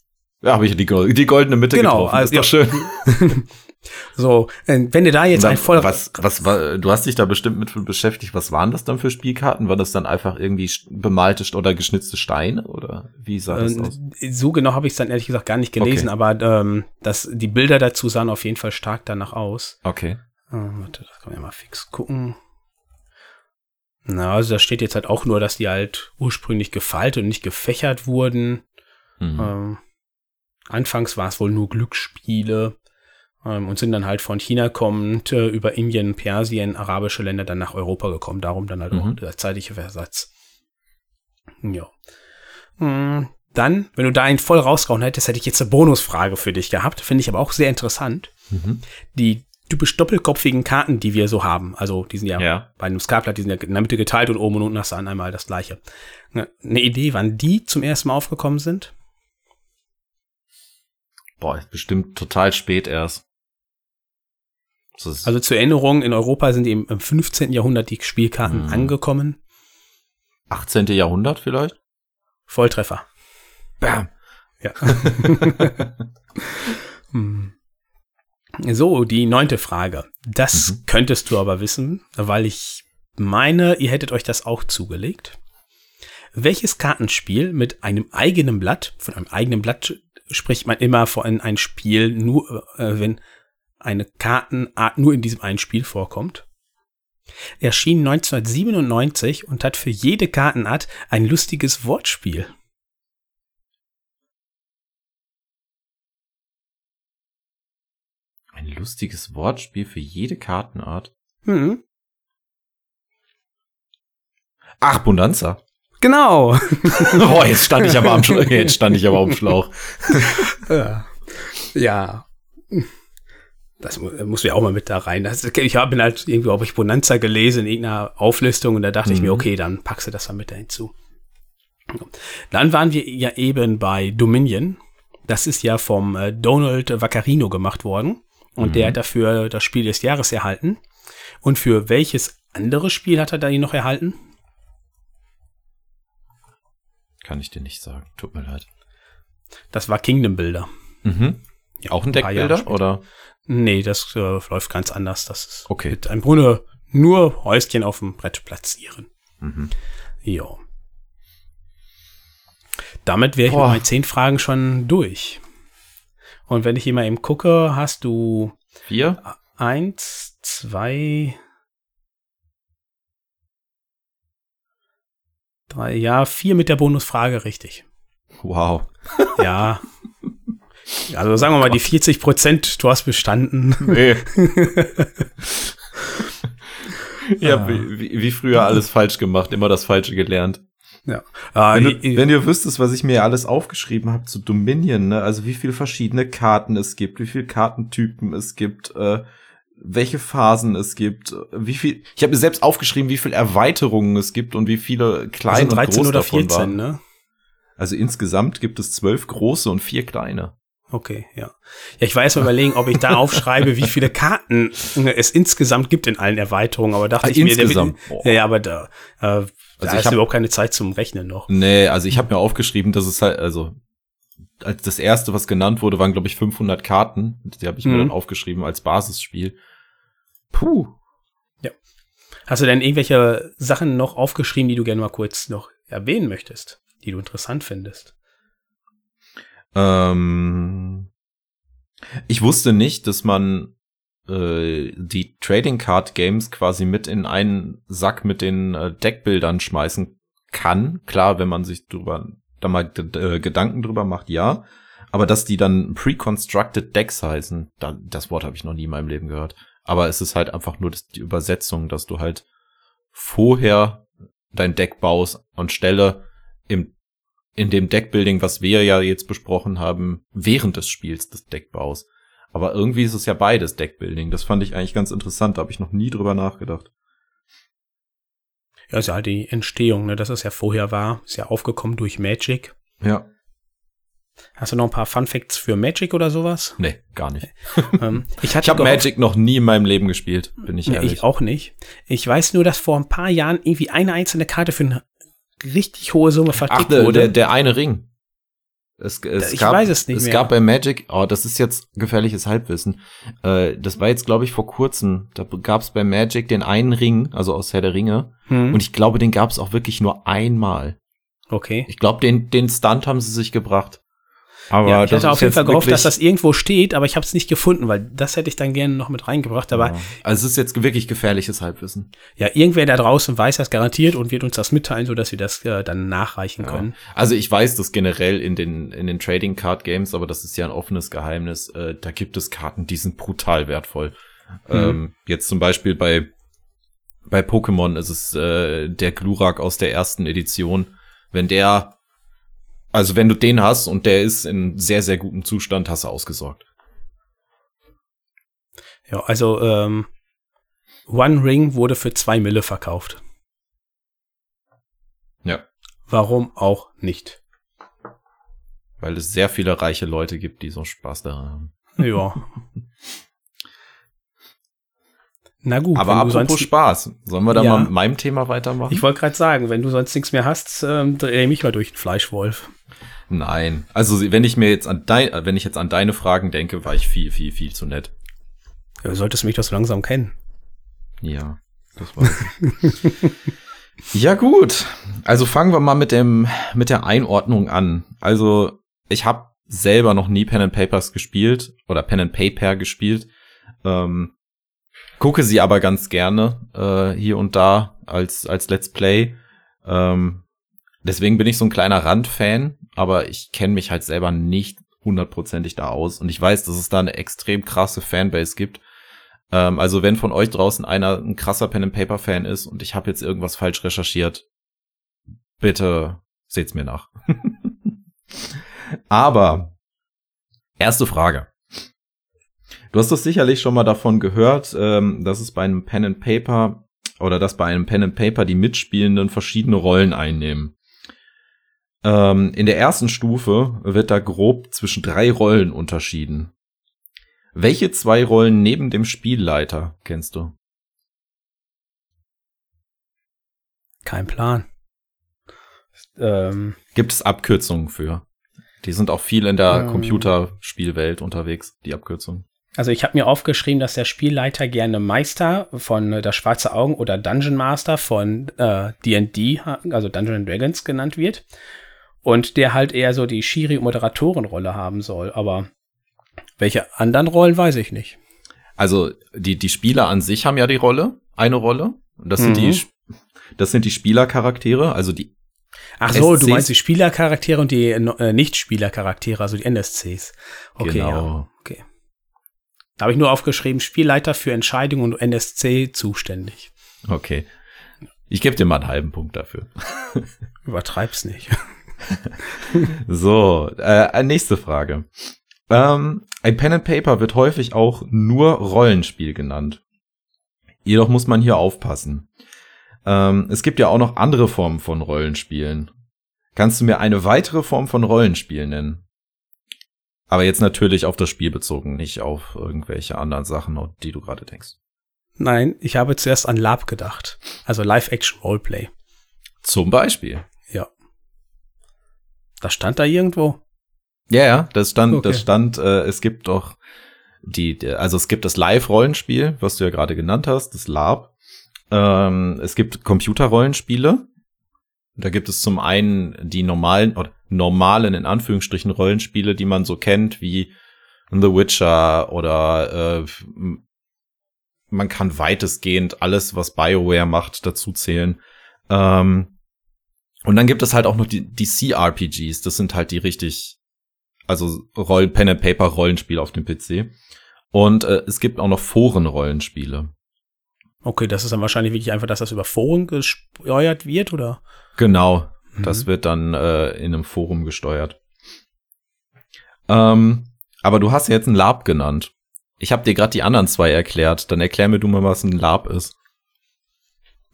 Speaker 2: Ja, habe ich die, die, goldene Mitte
Speaker 1: genau, getroffen. Also, ist doch schön. so, äh, wenn du da jetzt dann, ein voll
Speaker 2: was, was, was, du hast dich da bestimmt mit beschäftigt. Was waren das dann für Spielkarten? War das dann einfach irgendwie bemalte oder geschnitzte Steine oder wie sah das äh, aus?
Speaker 1: So genau habe ich es dann ehrlich gesagt gar nicht gelesen, okay. aber ähm, das, die Bilder dazu sahen auf jeden Fall stark danach aus.
Speaker 2: Okay.
Speaker 1: Äh, warte, das kann man ja mal fix gucken. Na, also da steht jetzt halt auch nur, dass die halt ursprünglich gefaltet und nicht gefächert wurden. Mhm. Ähm, anfangs war es wohl nur Glücksspiele ähm, und sind dann halt von China kommend äh, über Indien, Persien, arabische Länder dann nach Europa gekommen. Darum dann halt mhm. auch der zeitliche Versatz. Ja. Mhm. Dann, wenn du da einen voll rausgehauen hättest, hätte ich jetzt eine Bonusfrage für dich gehabt. Finde ich aber auch sehr interessant. Mhm. Die typisch doppelkopfigen Karten, die wir so haben. Also die sind ja, ja. bei einem Skarblatt, die sind ja in der Mitte geteilt und oben und unten hast du einmal das gleiche. Eine Idee, wann die zum ersten Mal aufgekommen sind?
Speaker 2: Boah, bestimmt total spät erst.
Speaker 1: Also zur Erinnerung, in Europa sind eben im 15. Jahrhundert die Spielkarten mhm. angekommen.
Speaker 2: 18. Jahrhundert vielleicht?
Speaker 1: Volltreffer.
Speaker 2: Bam.
Speaker 1: Ja. hm. So, die neunte Frage. Das mhm. könntest du aber wissen, weil ich meine, ihr hättet euch das auch zugelegt. Welches Kartenspiel mit einem eigenen Blatt, von einem eigenen Blatt spricht man immer von ein Spiel, nur äh, wenn eine Kartenart nur in diesem einen Spiel vorkommt, erschien 1997 und hat für jede Kartenart ein lustiges Wortspiel.
Speaker 2: Ein lustiges Wortspiel für jede Kartenart. Mhm. Ach, Bonanza.
Speaker 1: Genau.
Speaker 2: oh, jetzt stand ich aber am Schlauch. Jetzt stand ich aber am Schlauch.
Speaker 1: ja. ja. Das muss ja auch mal mit da rein. Das, ich habe halt irgendwie, ob ich Bonanza gelesen in irgendeiner Auflistung und da dachte mhm. ich mir, mhm. okay, dann packst du das mal mit da hinzu. Dann waren wir ja eben bei Dominion. Das ist ja vom äh, Donald Vaccarino gemacht worden. Und mhm. der hat dafür das Spiel des Jahres erhalten. Und für welches andere Spiel hat er da ihn noch erhalten?
Speaker 2: Kann ich dir nicht sagen. Tut mir leid.
Speaker 1: Das war Kingdom Builder.
Speaker 2: Mhm. Ja, auch ein Deckbilder oder?
Speaker 1: Nee, das äh, läuft ganz anders. Das ist
Speaker 2: okay.
Speaker 1: mit einem Grunde nur Häuschen auf dem Brett platzieren. Mhm. Ja. Damit wäre ich mit meinen zehn Fragen schon durch. Und wenn ich hier mal eben gucke, hast du
Speaker 2: vier?
Speaker 1: Eins, zwei, drei, ja, vier mit der Bonusfrage richtig.
Speaker 2: Wow.
Speaker 1: Ja. Also sagen wir mal, die 40 Prozent, du hast bestanden. Nee.
Speaker 2: ja, ah. wie, wie früher alles falsch gemacht, immer das Falsche gelernt.
Speaker 1: Ja.
Speaker 2: Wenn, du, wenn ihr wüsstest, was ich mir alles aufgeschrieben habe zu Dominion, ne? also wie viele verschiedene Karten es gibt, wie viele Kartentypen es gibt, äh, welche Phasen es gibt, wie viel. Ich habe mir selbst aufgeschrieben, wie viele Erweiterungen es gibt und wie viele kleine
Speaker 1: also 13
Speaker 2: und groß
Speaker 1: oder
Speaker 2: davon
Speaker 1: 14,
Speaker 2: waren.
Speaker 1: ne?
Speaker 2: Also insgesamt gibt es zwölf große und vier kleine.
Speaker 1: Okay, ja. Ja, ich war erst mal überlegen, ob ich da aufschreibe, wie viele Karten es insgesamt gibt in allen Erweiterungen, aber dachte
Speaker 2: Ah,
Speaker 1: ich mir, der- ja, aber da, äh, da
Speaker 2: ich
Speaker 1: ist
Speaker 2: hab-
Speaker 1: überhaupt keine Zeit zum Rechnen noch.
Speaker 2: Nee, also ich habe mir aufgeschrieben, dass es halt, also als das erste, was genannt wurde, waren glaube ich 500 Karten. Die habe ich mir
Speaker 1: Mhm.
Speaker 2: dann aufgeschrieben als Basisspiel. Puh.
Speaker 1: Hast du denn irgendwelche Sachen noch aufgeschrieben, die du gerne mal kurz noch erwähnen möchtest, die du interessant findest?
Speaker 2: Ähm, ich wusste nicht, dass man äh, die Trading Card Games quasi mit in einen Sack mit den äh, Deckbildern schmeißen kann. Klar, wenn man sich drüber da mal äh, Gedanken drüber macht, ja. Aber dass die dann pre-constructed Decks heißen, da, das Wort habe ich noch nie in meinem Leben gehört. Aber es ist halt einfach nur die Übersetzung, dass du halt vorher dein Deck baust und stelle im in dem Deckbuilding, was wir ja jetzt besprochen haben, während des Spiels des Deckbaus. Aber irgendwie ist es ja beides Deckbuilding. Das fand ich eigentlich ganz interessant. Da habe ich noch nie drüber nachgedacht.
Speaker 1: Ja, ist ja halt die Entstehung, ne, dass es ja vorher war, ist ja aufgekommen durch Magic.
Speaker 2: Ja.
Speaker 1: Hast du noch ein paar Fun Facts für Magic oder sowas?
Speaker 2: Nee, gar nicht.
Speaker 1: ähm, ich
Speaker 2: Ich habe Magic noch nie in meinem Leben gespielt, bin ich
Speaker 1: Nee,
Speaker 2: ehrlich.
Speaker 1: ich auch nicht. Ich weiß nur, dass vor ein paar Jahren irgendwie eine einzelne Karte für eine richtig hohe Summe
Speaker 2: Ach,
Speaker 1: vertickt
Speaker 2: der,
Speaker 1: wurde.
Speaker 2: der, der eine Ring. Es, es
Speaker 1: Ich
Speaker 2: gab,
Speaker 1: weiß es nicht
Speaker 2: Es
Speaker 1: mehr.
Speaker 2: gab bei Magic, oh, das ist jetzt gefährliches Halbwissen. Äh, das war jetzt, glaube ich, vor kurzem. Da gab es bei Magic den einen Ring, also aus Herr der Ringe.
Speaker 1: Hm,
Speaker 2: Und ich glaube, den gab es auch wirklich nur einmal.
Speaker 1: okay.
Speaker 2: Ich glaube, den, den Stunt haben sie sich gebracht. Aber
Speaker 1: ja, ich
Speaker 2: ist
Speaker 1: auf jeden Fall gehofft, dass das irgendwo steht, aber ich habe es nicht gefunden, weil das hätte ich dann gerne noch mit reingebracht. Aber
Speaker 2: ja. Also es ist jetzt wirklich gefährliches Halbwissen.
Speaker 1: ja, irgendwer da draußen weiß das garantiert und wird uns das mitteilen, sodass wir das äh, dann nachreichen
Speaker 2: Ja.
Speaker 1: können.
Speaker 2: Also ich weiß das generell in den in den Trading Card Games, aber das ist ja ein offenes Geheimnis. Äh, da gibt es Karten, die sind brutal wertvoll.
Speaker 1: Mhm.
Speaker 2: Ähm, jetzt zum Beispiel bei bei Pokémon ist es äh, der Glurak aus der ersten Edition. Wenn der, also wenn du den hast und der ist in sehr sehr gutem Zustand, hast du ausgesorgt.
Speaker 1: Ja, also ähm, One Ring wurde für zwei Mille verkauft.
Speaker 2: Ja,
Speaker 1: Warum auch nicht?
Speaker 2: weil es sehr viele reiche Leute gibt, die so Spaß daran haben.
Speaker 1: Ja. Na gut,
Speaker 2: Aber apropos Spaß, sollen wir da
Speaker 1: Ja.
Speaker 2: mal mit meinem Thema weitermachen?
Speaker 1: ich wollte gerade sagen, wenn du sonst nichts mehr hast, ähm, dreh mich mal durch den Fleischwolf.
Speaker 2: Nein. Also wenn ich mir jetzt an dein, wenn ich jetzt an deine Fragen denke, war ich viel, viel, viel zu nett.
Speaker 1: Ja, du solltest mich doch so langsam kennen.
Speaker 2: Ja, das war. ja gut. Also fangen wir mal mit dem mit der Einordnung an. Also ich habe selber noch nie Pen and Papers gespielt oder Pen and Paper gespielt. Ähm, gucke sie aber ganz gerne äh, hier und da als als Let's Play. Ähm, deswegen bin ich so ein kleiner Randfan, aber ich kenne mich halt selber nicht hundertprozentig da aus und ich weiß, dass es da eine extrem krasse Fanbase gibt. Ähm, also wenn von euch draußen einer ein krasser Pen and Paper Fan ist und ich habe jetzt irgendwas falsch recherchiert, bitte seht's mir nach. Aber erste Frage. Du hast doch sicherlich schon mal davon gehört, ähm, dass es bei einem Pen and Paper oder dass bei einem Pen and Paper die Mitspielenden verschiedene Rollen einnehmen. Ähm, in der ersten Stufe wird da grob zwischen drei Rollen unterschieden. Welche zwei Rollen neben dem Spielleiter kennst du?
Speaker 1: Kein Plan. Ähm,
Speaker 2: Gibt es Abkürzungen für? Die sind auch viel in der
Speaker 1: Ähm.
Speaker 2: Computerspielwelt unterwegs, die Abkürzungen.
Speaker 1: also ich habe mir aufgeschrieben, dass der Spielleiter gerne Meister von äh, Das Schwarze Augen oder Dungeon Master von äh, D&D, ha- also Dungeons and Dragons genannt wird. Und der halt eher so die Schiri-Moderatorenrolle haben soll. Aber welche anderen Rollen weiß ich nicht.
Speaker 2: Also die, die Spieler an sich haben ja die Rolle, eine Rolle. Und Das sind
Speaker 1: Mhm.
Speaker 2: die, Sp- das sind die Spielercharaktere, also die,
Speaker 1: Ach so, du
Speaker 2: SCs?
Speaker 1: meinst die Spielercharaktere und die äh, Nicht-Spielercharaktere, also die NSCs. Okay,
Speaker 2: Genau.
Speaker 1: ja. Okay. Da habe ich nur aufgeschrieben, Spielleiter für Entscheidungen und NSC zuständig.
Speaker 2: okay. Ich gebe dir mal einen halben Punkt dafür.
Speaker 1: Übertreib's nicht.
Speaker 2: so, äh, nächste Frage. Ähm, ein Pen and Paper wird häufig auch nur Rollenspiel genannt. Jedoch muss man hier aufpassen. Ähm, es gibt ja auch noch andere Formen von Rollenspielen. Kannst du mir eine weitere Form von Rollenspiel nennen? Aber jetzt natürlich auf das Spiel bezogen, nicht auf irgendwelche anderen Sachen, die du gerade denkst.
Speaker 1: Nein, ich habe zuerst an Lab gedacht. Also Live-Action-Roleplay.
Speaker 2: Zum Beispiel.
Speaker 1: Das stand da irgendwo?
Speaker 2: Ja, ja, das stand, okay. das stand, äh, es gibt doch die, also es gibt das Live-Rollenspiel, was du ja gerade genannt hast, das Lab. Ähm, es gibt Computerrollenspiele. Da gibt es zum einen die normalen oder normalen in Anführungsstrichen Rollenspiele, die man so kennt, wie The Witcher oder äh, man kann weitestgehend alles, was BioWare macht, dazu zählen. Ähm, und dann gibt es halt auch noch die, die CRPGs. Das sind halt die richtig, also Roll Pen and Paper Rollenspiele auf dem PC. Und äh, es gibt auch noch Foren-Rollenspiele.
Speaker 1: Okay, das ist dann wahrscheinlich wirklich einfach, dass das über Foren gesteuert wird, oder?
Speaker 2: Genau, mhm. das wird dann äh, in einem Forum gesteuert. Ähm, aber du hast ja jetzt ein Lab genannt. Ich habe dir gerade die anderen zwei erklärt. Dann erklär mir du mal, was ein Lab ist.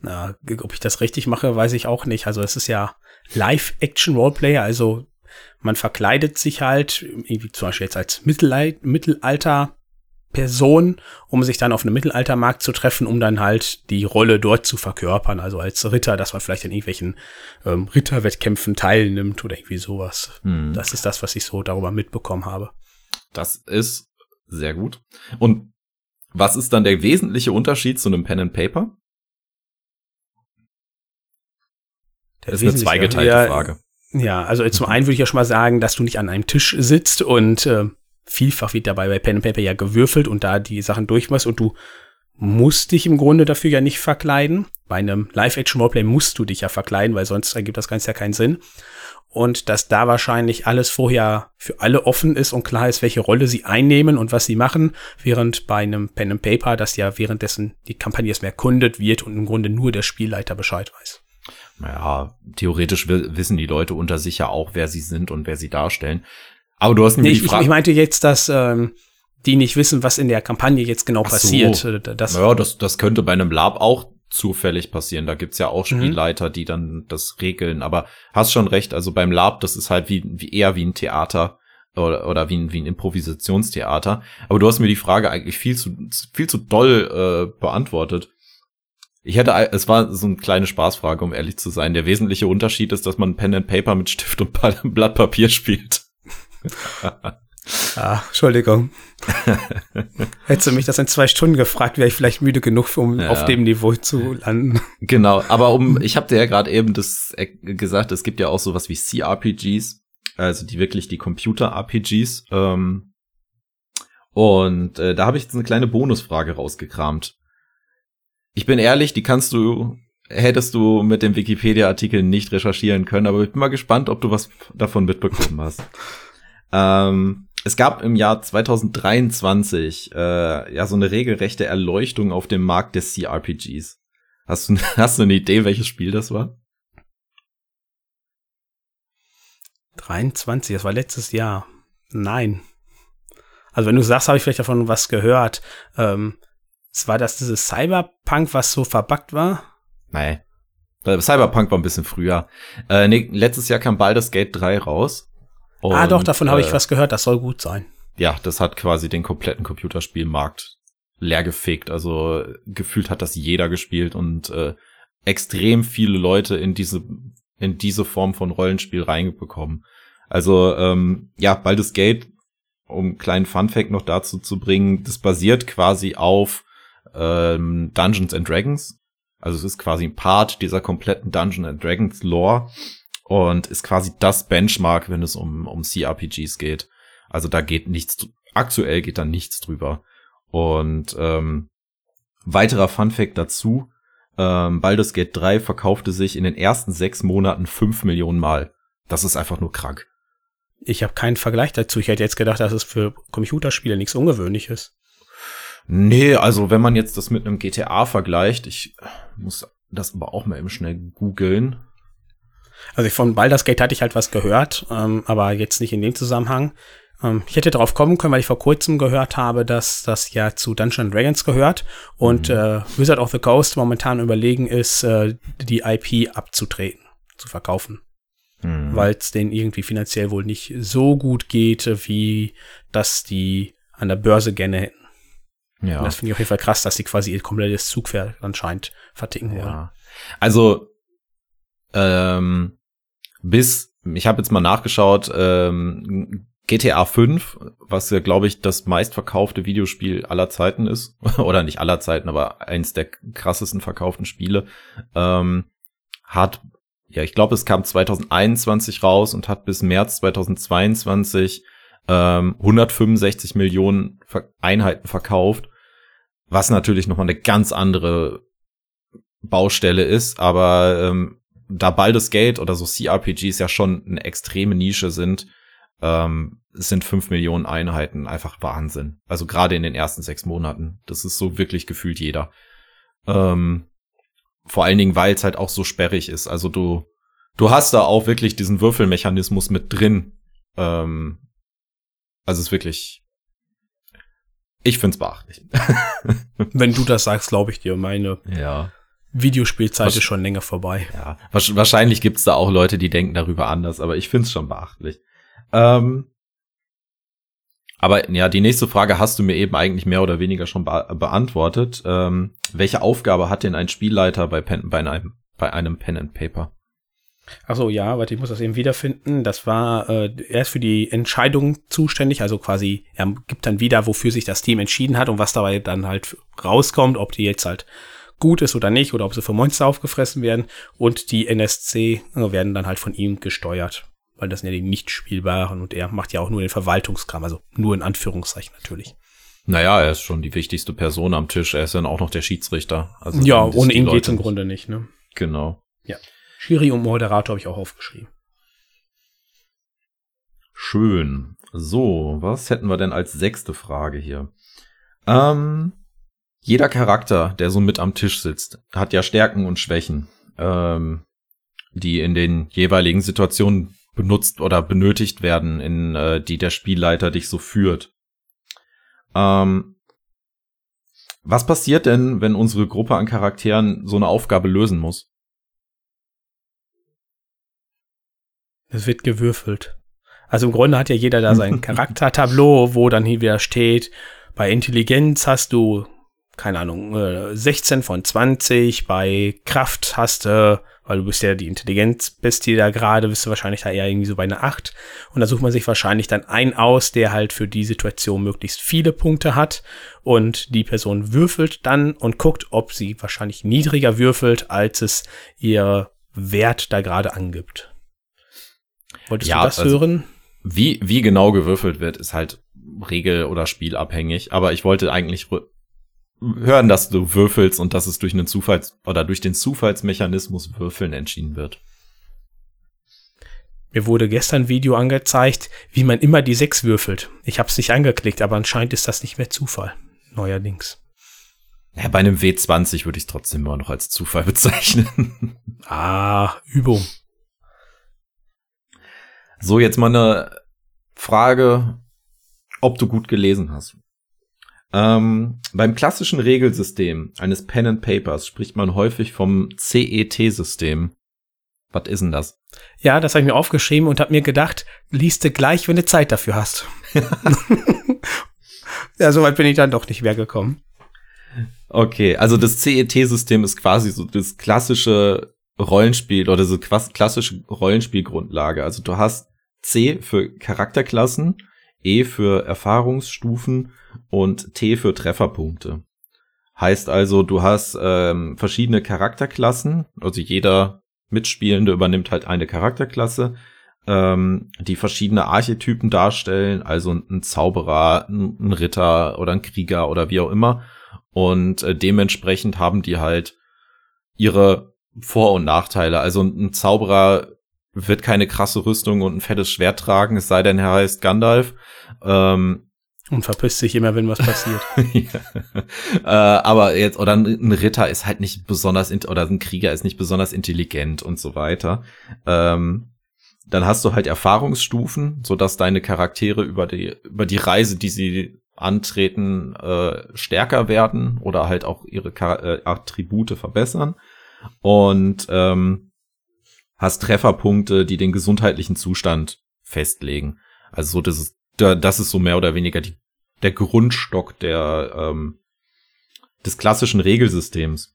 Speaker 1: Na, ob ich das richtig mache, weiß ich auch nicht. Also es ist ja Live-Action-Roleplay, also man verkleidet sich halt, irgendwie zum Beispiel jetzt als Mittelalter Person, um sich dann auf einem Mittelaltermarkt zu treffen, um dann halt die Rolle dort zu verkörpern. Also als Ritter, dass man vielleicht an irgendwelchen ähm, Ritterwettkämpfen teilnimmt oder irgendwie sowas. Hm. Das ist das, was ich so darüber mitbekommen habe.
Speaker 2: Das ist sehr gut. Und was ist dann der wesentliche Unterschied zu einem Pen and Paper?
Speaker 1: Das ist eine zweigeteilte ja, Frage. Ja, also zum einen würde ich ja schon mal sagen, dass du nicht an einem Tisch sitzt und äh, vielfach wird dabei bei Pen and Paper ja gewürfelt und da die Sachen durchmachst und du musst dich im Grunde dafür ja nicht verkleiden. Bei einem Live-Action-Roleplay musst du dich ja verkleiden, weil sonst ergibt das Ganze ja keinen Sinn. Und dass da wahrscheinlich alles vorher für alle offen ist und klar ist, welche Rolle sie einnehmen und was sie machen, während bei einem Pen and Paper, das ja währenddessen die Kampagne erst mehr kundet wird und im Grunde nur der Spielleiter Bescheid weiß.
Speaker 2: Naja, theoretisch wissen die Leute unter sich ja auch, wer sie sind und wer sie darstellen. Aber du hast
Speaker 1: nee, ich, ich meinte jetzt, dass ähm, die nicht wissen, was in der Kampagne jetzt genau Ach passiert. So.
Speaker 2: Äh, das, ja, das, das könnte bei einem Lab auch zufällig passieren. Da gibt's ja auch mhm. Spielleiter, mhm. die dann das regeln. Aber hast schon recht, also beim Lab, das ist halt wie, wie eher wie ein Theater oder, oder wie, ein, wie ein Improvisationstheater. Aber du hast mir die Frage eigentlich viel zu, viel zu doll äh, beantwortet. Ich hätte, es war so eine kleine Spaßfrage, um ehrlich zu sein. Der wesentliche Unterschied ist, dass man Pen and Paper mit Stift und Blatt Papier spielt.
Speaker 1: ah, Entschuldigung. Hättest du mich das in zwei Stunden gefragt, wäre ich vielleicht müde genug, um ja. auf dem Niveau zu landen.
Speaker 2: Genau, aber um, ich habe dir ja gerade eben das äh, gesagt, es gibt ja auch sowas wie CRPGs, also die wirklich die Computer-RPGs. Ähm, und äh, da habe ich jetzt eine kleine Bonusfrage rausgekramt. Ich bin ehrlich, die kannst du hättest du mit dem Wikipedia-Artikel nicht recherchieren können, aber ich bin mal gespannt, ob du was davon mitbekommen hast. Ähm, es gab im Jahr 2023 äh, ja so eine regelrechte Erleuchtung auf dem Markt des CRPGs. Hast du, hast du eine Idee, welches Spiel das war?
Speaker 1: 23, das war letztes Jahr. Nein. Also wenn du sagst, habe ich vielleicht davon was gehört. Ähm, es war das dieses Cyberpunk, was so verbuggt war?
Speaker 2: Nein. Cyberpunk war ein bisschen früher. Äh, nee, letztes Jahr kam Baldur's Gate 3 raus.
Speaker 1: Und, ah, doch, davon äh, habe ich was gehört, das soll gut sein.
Speaker 2: Ja, das hat quasi den kompletten Computerspielmarkt leergefegt. Also gefühlt hat das jeder gespielt und äh, extrem viele Leute in diese in diese Form von Rollenspiel reinbekommen. Also ähm, ja, Baldur's Gate, um einen kleinen Funfact noch dazu zu bringen, das basiert quasi auf ähm, Dungeons and Dragons. Also es ist quasi ein Part dieser kompletten Dungeons and Dragons Lore und ist quasi das Benchmark, wenn es um, um CRPGs geht. Also da geht nichts, aktuell geht da nichts drüber. Und ähm, weiterer Funfact dazu, ähm, Baldur's Gate 3 verkaufte sich in den ersten sechs Monaten fünf Millionen Mal. Das ist einfach nur krank.
Speaker 1: Ich habe keinen Vergleich dazu. Ich hätte jetzt gedacht, dass es für Computerspiele nichts Ungewöhnliches.
Speaker 2: Nee, also wenn man jetzt das mit einem GTA vergleicht, ich muss das aber auch mal eben schnell googeln.
Speaker 1: Also von Baldur's Gate hatte ich halt was gehört, ähm, aber jetzt nicht in dem Zusammenhang. Ähm, ich hätte darauf kommen können, weil ich vor kurzem gehört habe, dass das ja zu Dungeons Dragons gehört und mhm. äh, Wizard of the Coast momentan überlegen ist, äh, die IP abzutreten, zu verkaufen. Mhm. Weil es denen irgendwie finanziell wohl nicht so gut geht, wie das die an der Börse gerne hätten. Ja. Und das finde ich auf jeden Fall krass, dass sie quasi ihr komplettes Zugpferd anscheinend verticken wollen. Ja.
Speaker 2: Also ähm, bis, ich habe jetzt mal nachgeschaut, ähm, GTA 5, was ja, glaube ich, das meistverkaufte Videospiel aller Zeiten ist, oder nicht aller Zeiten, aber eins der krassesten verkauften Spiele, ähm, hat, ja, ich glaube, es kam 2021 raus und hat bis März 2022 ähm, 165 Millionen Einheiten verkauft, was natürlich nochmal eine ganz andere Baustelle ist, aber ähm, da Baldur's Gate oder so CRPGs ja schon eine extreme Nische sind, ähm, sind fünf Millionen Einheiten einfach Wahnsinn. Also gerade in den ersten sechs Monaten. Das ist so wirklich gefühlt jeder. Ähm, vor allen Dingen, weil es halt auch so sperrig ist. Also du, du hast da auch wirklich diesen Würfelmechanismus mit drin. Ähm, also es ist wirklich. Ich find's beachtlich.
Speaker 1: Wenn du das sagst, glaube ich dir. Meine
Speaker 2: ja.
Speaker 1: Videospielzeit Was, ist schon länger vorbei.
Speaker 2: Ja, wahrscheinlich gibt's da auch Leute, die denken darüber anders, aber ich find's schon beachtlich. Ähm, aber ja, die nächste Frage hast du mir eben eigentlich mehr oder weniger schon be beantwortet. Ähm, welche Aufgabe hat denn ein Spielleiter bei, Pen, bei, einem, bei einem Pen and Paper?
Speaker 1: Achso, ja, warte, ich muss das eben wiederfinden. Das war, äh, er ist für die Entscheidung zuständig, also quasi, er gibt dann wieder, wofür sich das Team entschieden hat und was dabei dann halt rauskommt, ob die jetzt halt gut ist oder nicht, oder ob sie für Monster aufgefressen werden. Und die NSC äh, werden dann halt von ihm gesteuert weil das sind ja die nicht spielbaren und er macht ja auch nur den Verwaltungskram, also nur in Anführungszeichen natürlich.
Speaker 2: Naja, er ist schon die wichtigste Person am Tisch. Er ist dann auch noch der Schiedsrichter.
Speaker 1: Also ja, ohne ihn geht's im Grunde nicht, ne?
Speaker 2: Genau.
Speaker 1: Ja. Schiri und Moderator habe ich auch aufgeschrieben.
Speaker 2: Schön. So, was hätten wir denn als sechste Frage hier? Ähm, jeder Charakter, der so mit am Tisch sitzt, hat ja Stärken und Schwächen, ähm, die in den jeweiligen Situationen benutzt oder benötigt werden, in äh, die der Spielleiter dich so führt. Ähm, was passiert denn, wenn unsere Gruppe an Charakteren so eine Aufgabe lösen muss?
Speaker 1: Es wird gewürfelt. Also im Grunde hat ja jeder da sein Charaktertableau, wo dann hier wieder steht, bei Intelligenz hast du, keine Ahnung, 16 äh, von 20, bei Kraft hast du weil du bist ja die Intelligenzbestie da gerade, bist du wahrscheinlich da eher irgendwie so bei einer 8. Und da sucht man sich wahrscheinlich dann einen aus, der halt für die Situation möglichst viele Punkte hat. Und die Person würfelt dann und guckt, ob sie wahrscheinlich niedriger würfelt, als es ihr Wert da gerade angibt. Wolltest ja, du das also, hören?
Speaker 2: Wie, wie genau gewürfelt wird, ist halt regel- oder spielabhängig. Aber ich wollte eigentlich hören, dass du würfelst und dass es durch einen Zufalls- oder durch den Zufallsmechanismus Würfeln entschieden wird.
Speaker 1: Mir wurde gestern ein Video angezeigt, wie man immer die 6 würfelt. Ich habe es nicht angeklickt, aber anscheinend ist das nicht mehr Zufall. Neuerdings.
Speaker 2: Ja, bei einem W20 würde ich es trotzdem immer noch als Zufall bezeichnen.
Speaker 1: ah, Übung.
Speaker 2: So, jetzt mal eine Frage, ob du gut gelesen hast. Ähm, beim klassischen Regelsystem eines Pen and Papers spricht man häufig vom CET-System. Was ist denn das?
Speaker 1: Ja, das habe ich mir aufgeschrieben und habe mir gedacht, liest du gleich, wenn du Zeit dafür hast. ja, soweit bin ich dann doch nicht mehr gekommen.
Speaker 2: Okay, also das CET-System ist quasi so das klassische Rollenspiel oder so klassische Rollenspielgrundlage. Also du hast C für Charakterklassen, E für Erfahrungsstufen und T für Trefferpunkte. Heißt also, du hast ähm, verschiedene Charakterklassen, also jeder Mitspielende übernimmt halt eine Charakterklasse, ähm, die verschiedene Archetypen darstellen, also ein Zauberer, ein Ritter oder ein Krieger oder wie auch immer. Und äh, dementsprechend haben die halt ihre Vor- und Nachteile. Also ein Zauberer wird keine krasse Rüstung und ein fettes Schwert tragen, es sei denn, er heißt Gandalf. Ähm,
Speaker 1: Und verpisst sich immer, wenn was passiert.
Speaker 2: ja. äh, aber jetzt, oder ein Ritter ist halt nicht besonders, oder ein Krieger ist nicht besonders intelligent und so weiter. Ähm, dann hast du halt Erfahrungsstufen, so dass deine Charaktere über die, über die Reise, die sie antreten, äh, stärker werden oder halt auch ihre Char äh, Attribute verbessern. Und ähm, hast Trefferpunkte, die den gesundheitlichen Zustand festlegen. Also so, das ist das ist so mehr oder weniger die, der Grundstock der, ähm, des klassischen Regelsystems.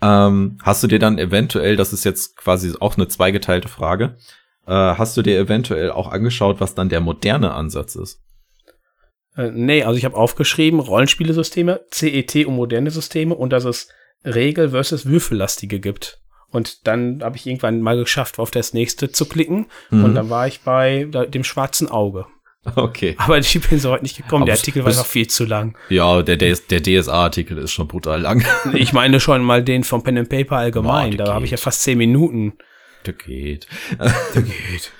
Speaker 2: Ähm, hast du dir dann eventuell, das ist jetzt quasi auch eine zweigeteilte Frage, äh, hast du dir eventuell auch angeschaut, was dann der moderne Ansatz ist?
Speaker 1: Äh, nee, also ich habe aufgeschrieben, Rollenspielesysteme, CET und moderne Systeme und dass es Regel versus Würfellastige gibt. Und dann habe ich irgendwann mal geschafft, auf das nächste zu klicken. Mhm. Und dann war ich bei dem schwarzen Auge.
Speaker 2: Okay.
Speaker 1: Aber ich bin so heute nicht gekommen. Aber der Artikel war noch viel zu lang.
Speaker 2: Ja, der, der, der DSA-Artikel ist schon brutal lang.
Speaker 1: ich meine schon mal den vom Pen and Paper allgemein. Boah, da habe ich ja fast zehn Minuten.
Speaker 2: Der geht.
Speaker 1: Der geht.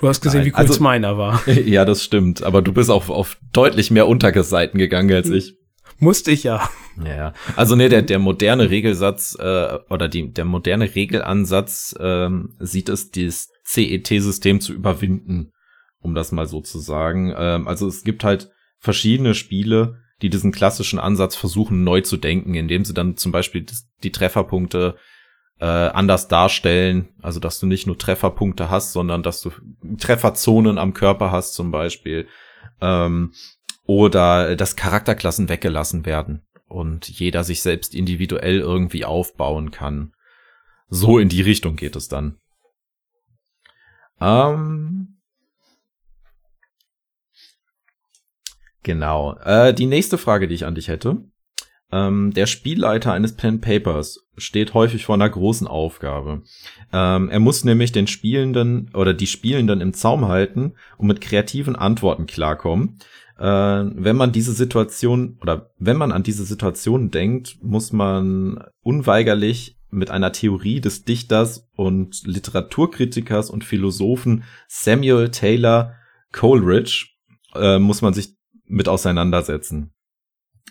Speaker 1: Du hast gesehen, Nein, wie kurz also, meiner war.
Speaker 2: Ja, das stimmt. Aber du bist auf, auf deutlich mehr Unterseiten gegangen als ich.
Speaker 1: Musste ich ja.
Speaker 2: Ja, also nee, der, der moderne Regelsatz äh, oder die, der moderne Regelansatz ähm, sieht es, dieses CET-System zu überwinden, um das mal so zu sagen. Ähm, also es gibt halt verschiedene Spiele, die diesen klassischen Ansatz versuchen neu zu denken, indem sie dann zum Beispiel die Trefferpunkte äh, anders darstellen. Also dass du nicht nur Trefferpunkte hast, sondern dass du Trefferzonen am Körper hast zum Beispiel. Ähm, oder dass Charakterklassen weggelassen werden und jeder sich selbst individuell irgendwie aufbauen kann. So in die Richtung geht es dann. Ähm, genau. Äh, die nächste Frage, die ich an dich hätte. Ähm, der Spielleiter eines Pen Papers steht häufig vor einer großen Aufgabe. Ähm, er muss nämlich den Spielenden oder die Spielenden im Zaum halten und mit kreativen Antworten klarkommen, äh, wenn man diese Situation oder wenn man an diese Situation denkt, muss man unweigerlich mit einer Theorie des Dichters und Literaturkritikers und Philosophen Samuel Taylor Coleridge äh, muss man sich mit auseinandersetzen.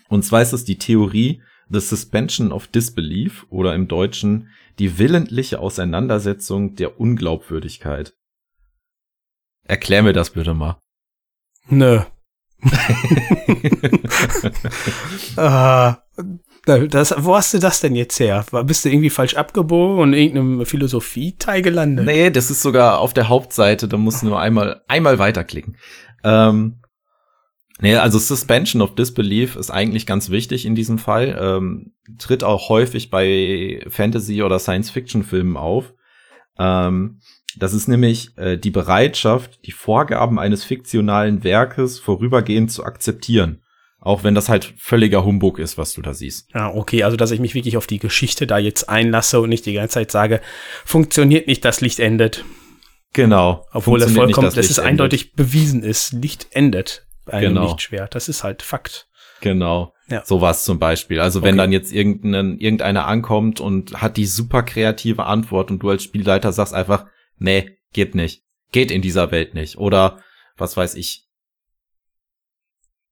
Speaker 2: Und zwar ist es die Theorie The Suspension of Disbelief oder im Deutschen die willentliche Auseinandersetzung der Unglaubwürdigkeit. Erklär mir das bitte mal.
Speaker 1: Nö, ah, das, wo hast du das denn jetzt her? Bist du irgendwie falsch abgebogen und in irgendeinem Philosophie-Teil gelandet?
Speaker 2: Nee, das ist sogar auf der Hauptseite, da musst du nur einmal, einmal weiterklicken. Ähm, nee, also Suspension of Disbelief ist eigentlich ganz wichtig in diesem Fall. Ähm, tritt auch häufig bei Fantasy- oder Science-Fiction-Filmen auf. Ähm, das ist nämlich äh, die Bereitschaft, die Vorgaben eines fiktionalen Werkes vorübergehend zu akzeptieren. Auch wenn das halt völliger Humbug ist, was du da siehst.
Speaker 1: Ja, okay, also dass ich mich wirklich auf die Geschichte da jetzt einlasse und nicht die ganze Zeit sage, funktioniert nicht, das Licht endet.
Speaker 2: Genau.
Speaker 1: Obwohl das vollkommen, nicht, das, das ist eindeutig bewiesen ist, Licht endet bei einem genau. Lichtschwert. Das ist halt Fakt.
Speaker 2: Genau. Ja. Sowas zum Beispiel. Also wenn okay. dann jetzt irgendein, irgendeiner ankommt und hat die super kreative Antwort und du als Spielleiter sagst einfach, nee, geht nicht. Geht in dieser Welt nicht. Oder was weiß ich.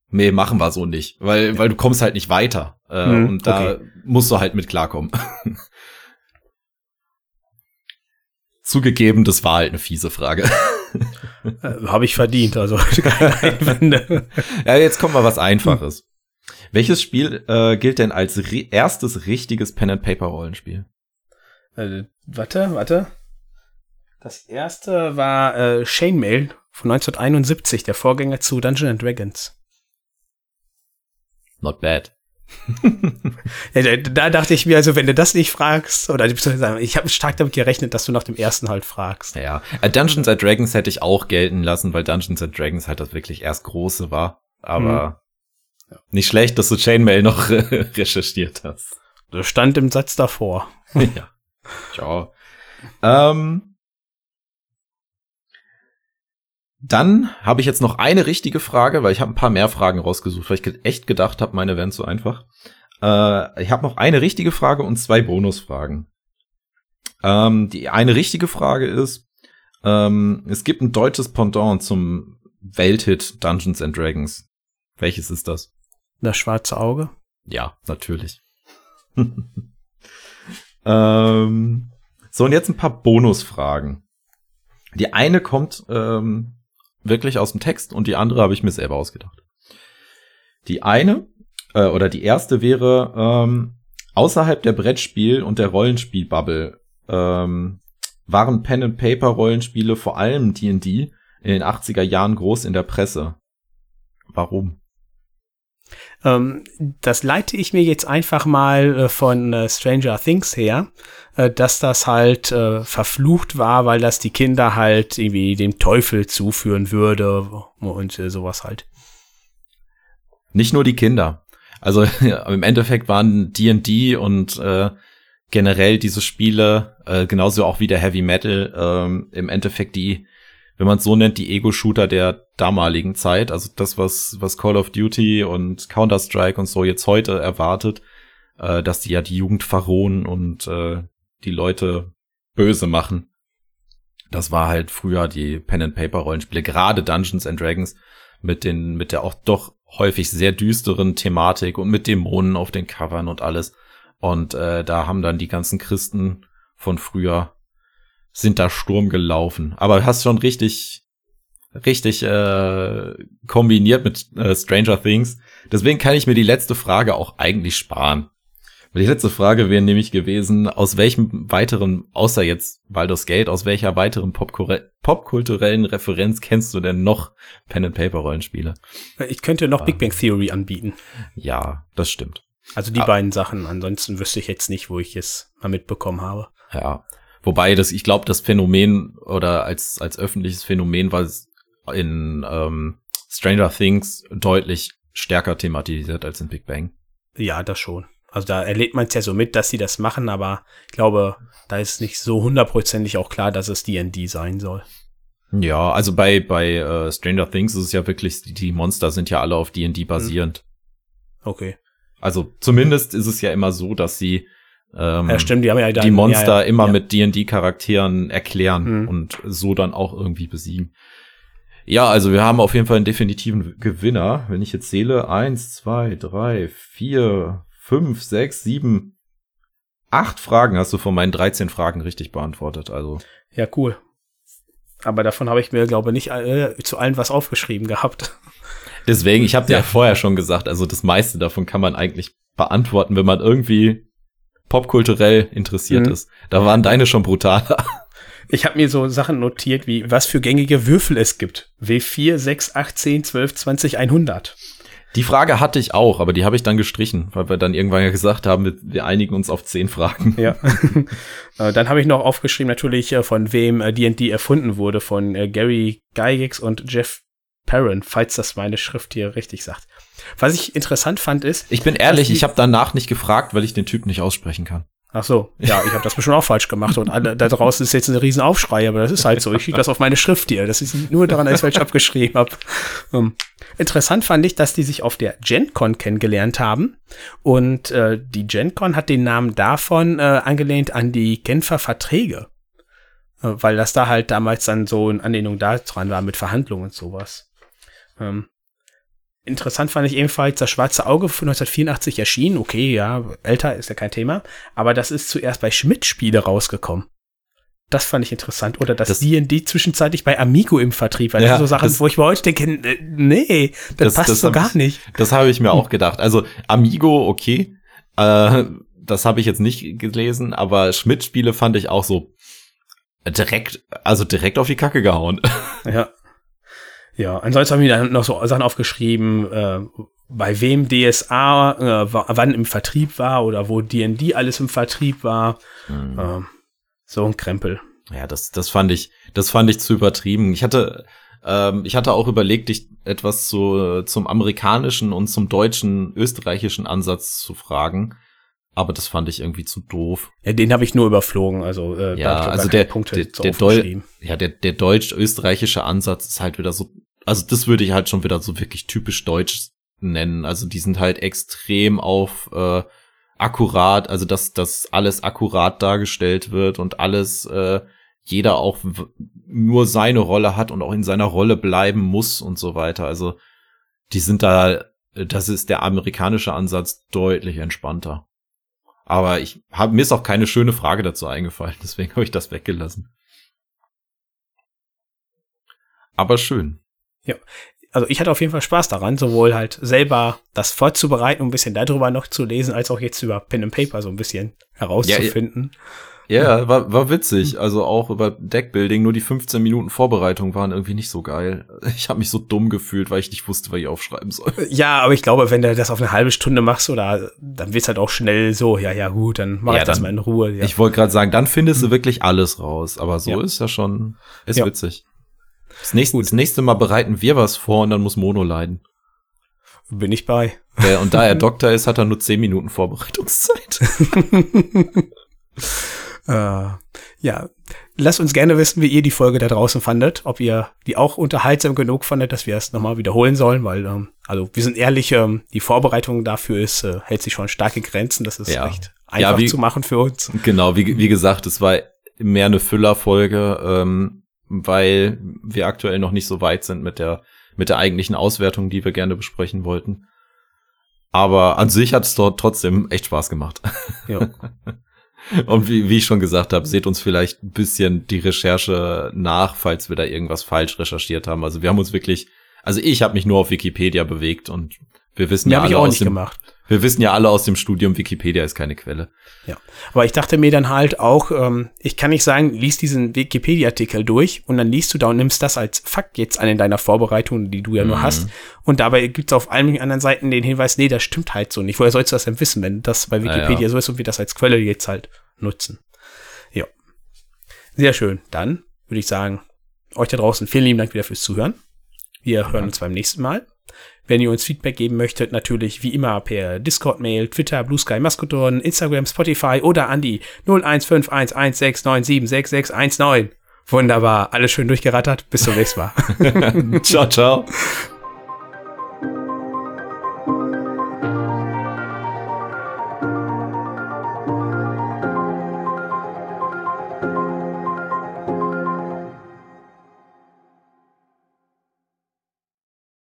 Speaker 2: Nee, machen wir so nicht, weil, weil du kommst halt nicht weiter. Äh, hm, und da okay. musst du halt mit klarkommen. Zugegeben, das war halt eine fiese Frage.
Speaker 1: Äh, Habe ich verdient, also keine Einwände.
Speaker 2: ja, jetzt kommt mal was Einfaches. Welches Spiel äh, gilt denn als erstes richtiges Pen and Paper Rollenspiel?
Speaker 1: Äh, warte, warte. Das erste war äh, Chainmail von 1971, der Vorgänger zu Dungeons and Dragons.
Speaker 2: Not bad.
Speaker 1: ja, da, da, dachte ich mir, also wenn du das nicht fragst, oder ich habe stark damit gerechnet, dass du nach dem ersten halt fragst.
Speaker 2: Ja, äh, Dungeons and Dragons hätte ich auch gelten lassen, weil Dungeons and Dragons halt das wirklich erst große war. Aber hm. nicht schlecht, dass du Chainmail noch recherchiert hast.
Speaker 1: Das stand im Satz davor.
Speaker 2: ja. Ciao. Ähm, Dann habe ich jetzt noch eine richtige Frage, weil ich habe ein paar mehr Fragen rausgesucht, weil ich echt gedacht habe, meine wären zu einfach. Äh, ich habe noch eine richtige Frage und zwei Bonusfragen. Ähm, die eine richtige Frage ist, ähm, es gibt ein deutsches Pendant zum Welthit Dungeons and Dragons. Welches ist das?
Speaker 1: Das schwarze Auge?
Speaker 2: Ja, natürlich. ähm, so, und jetzt ein paar Bonusfragen. Die eine kommt ähm, wirklich aus dem Text und die andere habe ich mir selber ausgedacht. Die eine äh, oder die erste wäre ähm, außerhalb der Brettspiel- und der Rollenspielbubble ähm, waren Pen and Paper Rollenspiele vor allem D&D in den 80er Jahren groß in der Presse. Warum?
Speaker 1: Ähm, das leite ich mir jetzt einfach mal äh, von äh, Stranger Things her, äh, dass das halt äh, verflucht war, weil das die Kinder halt irgendwie dem Teufel zuführen würde und äh, sowas halt.
Speaker 2: Nicht nur die Kinder. Also im Endeffekt waren D&D und äh, generell diese Spiele, äh, genauso auch wie der Heavy Metal, ähm, im Endeffekt die wenn man es so nennt, die Ego-Shooter der damaligen Zeit. Also das, was, was Call of Duty und Counter-Strike und so jetzt heute erwartet, äh, dass die ja die Jugend verrohen und äh, die Leute böse machen. Das war halt früher die Pen-and-Paper-Rollenspiele, gerade Dungeons and Dragons mit den, mit der auch doch häufig sehr düsteren Thematik und mit Dämonen auf den Covern und alles. Und äh, da haben dann die ganzen Christen von früher sind da Sturm gelaufen. Aber hast schon richtig, richtig äh, kombiniert mit äh, Stranger Things. Deswegen kann ich mir die letzte Frage auch eigentlich sparen. Die letzte Frage wäre nämlich gewesen, aus welchem weiteren, außer jetzt Baldur's Gate, aus welcher weiteren popkulturellen Referenz kennst du denn noch Pen-and-Paper-Rollenspiele?
Speaker 1: Ich könnte noch ah. Big Bang Theory anbieten.
Speaker 2: Ja, das stimmt.
Speaker 1: Also die ah. beiden Sachen. Ansonsten wüsste ich jetzt nicht, wo ich es mal mitbekommen habe.
Speaker 2: Ja, Wobei das, ich glaube, das Phänomen oder als, als öffentliches Phänomen war in ähm, Stranger Things deutlich stärker thematisiert als in Big Bang.
Speaker 1: Ja, das schon. Also da erlebt man es ja so mit, dass sie das machen, aber ich glaube, da ist nicht so hundertprozentig auch klar, dass es D&D sein soll.
Speaker 2: Ja, also bei bei äh, Stranger Things ist es ja wirklich, die, die Monster sind ja alle auf D&D basierend.
Speaker 1: Okay.
Speaker 2: Also zumindest ist es ja immer so, dass sie ähm,
Speaker 1: ja, stimmt, die haben ja dann,
Speaker 2: die Monster ja, ja, immer mit D&D-Charakteren erklären mhm. und so dann auch irgendwie besiegen. Ja, also wir haben auf jeden Fall einen definitiven Gewinner. Wenn ich jetzt zähle, eins, zwei, drei, vier, fünf, sechs, sieben, acht Fragen hast du von meinen 13 Fragen richtig beantwortet. Also
Speaker 1: ja, cool. Aber davon habe ich mir, glaube ich, nicht äh, zu allen was aufgeschrieben gehabt.
Speaker 2: Deswegen, ich habe dir ja vorher schon gesagt, also das meiste davon kann man eigentlich beantworten, wenn man irgendwie popkulturell interessiert mhm. ist. Da waren deine schon brutaler.
Speaker 1: Ich habe mir so Sachen notiert, wie was für gängige Würfel es gibt. W4, 6, 8, 10, 12, 20, 100.
Speaker 2: Die Frage hatte ich auch, aber die habe ich dann gestrichen, weil wir dann irgendwann ja gesagt haben, wir, einigen uns auf zehn Fragen.
Speaker 1: Ja. Äh, dann habe ich noch aufgeschrieben, natürlich, äh, von wem D&D äh, erfunden wurde, von Gary Gygax und Jeff Perrin, falls das meine Schrift hier richtig sagt. Was ich interessant fand ist.
Speaker 2: Ich bin ehrlich, ich habe danach nicht gefragt, weil ich den Typ nicht aussprechen kann.
Speaker 1: Ach so, ja, ich habe das bestimmt auch falsch gemacht und alle, da draußen ist jetzt ein riesen Aufschrei, aber das ist halt so. Ich kriege das auf meine Schrift hier. Das ist nur daran, als ich falsch abgeschrieben habe. Um, ähm, interessant fand ich, dass die sich auf der GenCon kennengelernt haben und äh, die GenCon hat den Namen davon äh, angelehnt an die Genfer Verträge, äh, weil das da halt damals dann so in Anlehnung daran war mit Verhandlungen und sowas. Ähm, Interessant fand ich ebenfalls das Schwarze Auge von 1984 erschienen. Okay, ja, älter ist ja kein Thema. Aber das ist zuerst bei Schmidt-Spiele rausgekommen. Das fand ich interessant. Oder dass D&D zwischenzeitlich bei Amigo im Vertrieb war. Ja, das so Sachen, das, wo ich mir heute denke, äh, nee, das, das passt das so gar nicht.
Speaker 2: Das habe ich mir auch gedacht. Also Amigo, okay. Äh, das habe ich jetzt nicht gelesen, aber Schmidt-Spiele fand ich auch so direkt, also direkt auf die Kacke gehauen.
Speaker 1: Ja. Ja, ansonsten haben wir dann noch so Sachen aufgeschrieben, äh, bei wem DSA äh, wann im Vertrieb war oder wo D&D alles im Vertrieb war. Mhm. Äh, so ein Krempel.
Speaker 2: Ja, das, das fand ich, das fand ich zu übertrieben. Ich hatte, ähm, ich hatte auch überlegt, dich etwas zu, zum amerikanischen und zum deutschen, österreichischen Ansatz zu fragen. Aber das fand ich irgendwie zu doof.
Speaker 1: Ja, den habe ich nur überflogen. Also
Speaker 2: äh, ja, also der, der, der, Deu ja, der, der deutsch-österreichische Ansatz ist halt wieder so also das würde ich halt schon wieder so wirklich typisch deutsch nennen. Also die sind halt extrem auf äh, akkurat, also dass das alles akkurat dargestellt wird und alles äh, jeder auch nur seine Rolle hat und auch in seiner Rolle bleiben muss und so weiter. Also die sind da, das ist der amerikanische Ansatz deutlich entspannter. Aber ich habe mir ist auch keine schöne Frage dazu eingefallen, deswegen habe ich das weggelassen. Aber schön.
Speaker 1: Ja, also ich hatte auf jeden Fall Spaß daran, sowohl halt selber das vorzubereiten, ein bisschen darüber noch zu lesen, als auch jetzt über Pen and Paper so ein bisschen herauszufinden.
Speaker 2: Ja, ja war, war witzig. Also auch über Deckbuilding, nur die 15 Minuten Vorbereitung waren irgendwie nicht so geil. Ich habe mich so dumm gefühlt, weil ich nicht wusste, was ich aufschreiben soll.
Speaker 1: Ja, aber ich glaube, wenn du das auf eine halbe Stunde machst, oder dann wird's halt auch schnell so, ja, ja, gut, dann mach ja, ich das mal in Ruhe. Ja.
Speaker 2: Ich wollte gerade sagen, dann findest du hm. wirklich alles raus. Aber so ja. ist ja schon, ist ja. witzig. Das nächste, das nächste Mal bereiten wir was vor und dann muss Mono leiden.
Speaker 1: Bin ich bei.
Speaker 2: Und da er Doktor ist, hat er nur 10 Minuten Vorbereitungszeit.
Speaker 1: äh, ja, lasst uns gerne wissen, wie ihr die Folge da draußen fandet. Ob ihr die auch unterhaltsam genug fandet, dass wir es nochmal wiederholen sollen, weil, ähm, also wir sind ehrlich, ähm, die Vorbereitung dafür ist, äh, hält sich schon starke Grenzen. Das ist ja. recht einfach ja, wie, zu machen für uns.
Speaker 2: Genau, wie, wie gesagt, es war mehr eine Füllerfolge. Ähm, weil wir aktuell noch nicht so weit sind mit der, mit der eigentlichen Auswertung, die wir gerne besprechen wollten. Aber an sich hat es dort trotzdem echt Spaß gemacht. Ja. Und wie, wie ich schon gesagt habe, seht uns vielleicht ein bisschen die Recherche nach, falls wir da irgendwas falsch recherchiert haben. Also wir haben uns wirklich, also ich habe mich nur auf Wikipedia bewegt und wir wissen
Speaker 1: ja,
Speaker 2: ja
Speaker 1: alle aus dem, gemacht.
Speaker 2: Wir wissen ja alle aus dem Studium, Wikipedia ist keine Quelle.
Speaker 1: Ja, aber ich dachte mir dann halt auch, ähm, ich kann nicht sagen, lies diesen Wikipedia-Artikel durch und dann liest du da und nimmst das als Fakt jetzt an in deiner Vorbereitung, die du ja nur mhm. hast. Und dabei gibt's auf allen anderen Seiten den Hinweis, nee, das stimmt halt so nicht. Woher sollst du das denn wissen, wenn das bei Wikipedia ja, ja. so ist und wir das als Quelle jetzt halt nutzen? Ja. Sehr schön. Dann würde ich sagen, euch da draußen vielen lieben Dank wieder fürs Zuhören. Wir hören uns beim nächsten Mal. Wenn ihr uns Feedback geben möchtet, natürlich wie immer per Discord-Mail, Twitter, Blue Sky, Mastodon, Instagram, Spotify oder an die 015116976619. Wunderbar, alles schön durchgerattert. Bis zum nächsten Mal.
Speaker 2: ciao, ciao.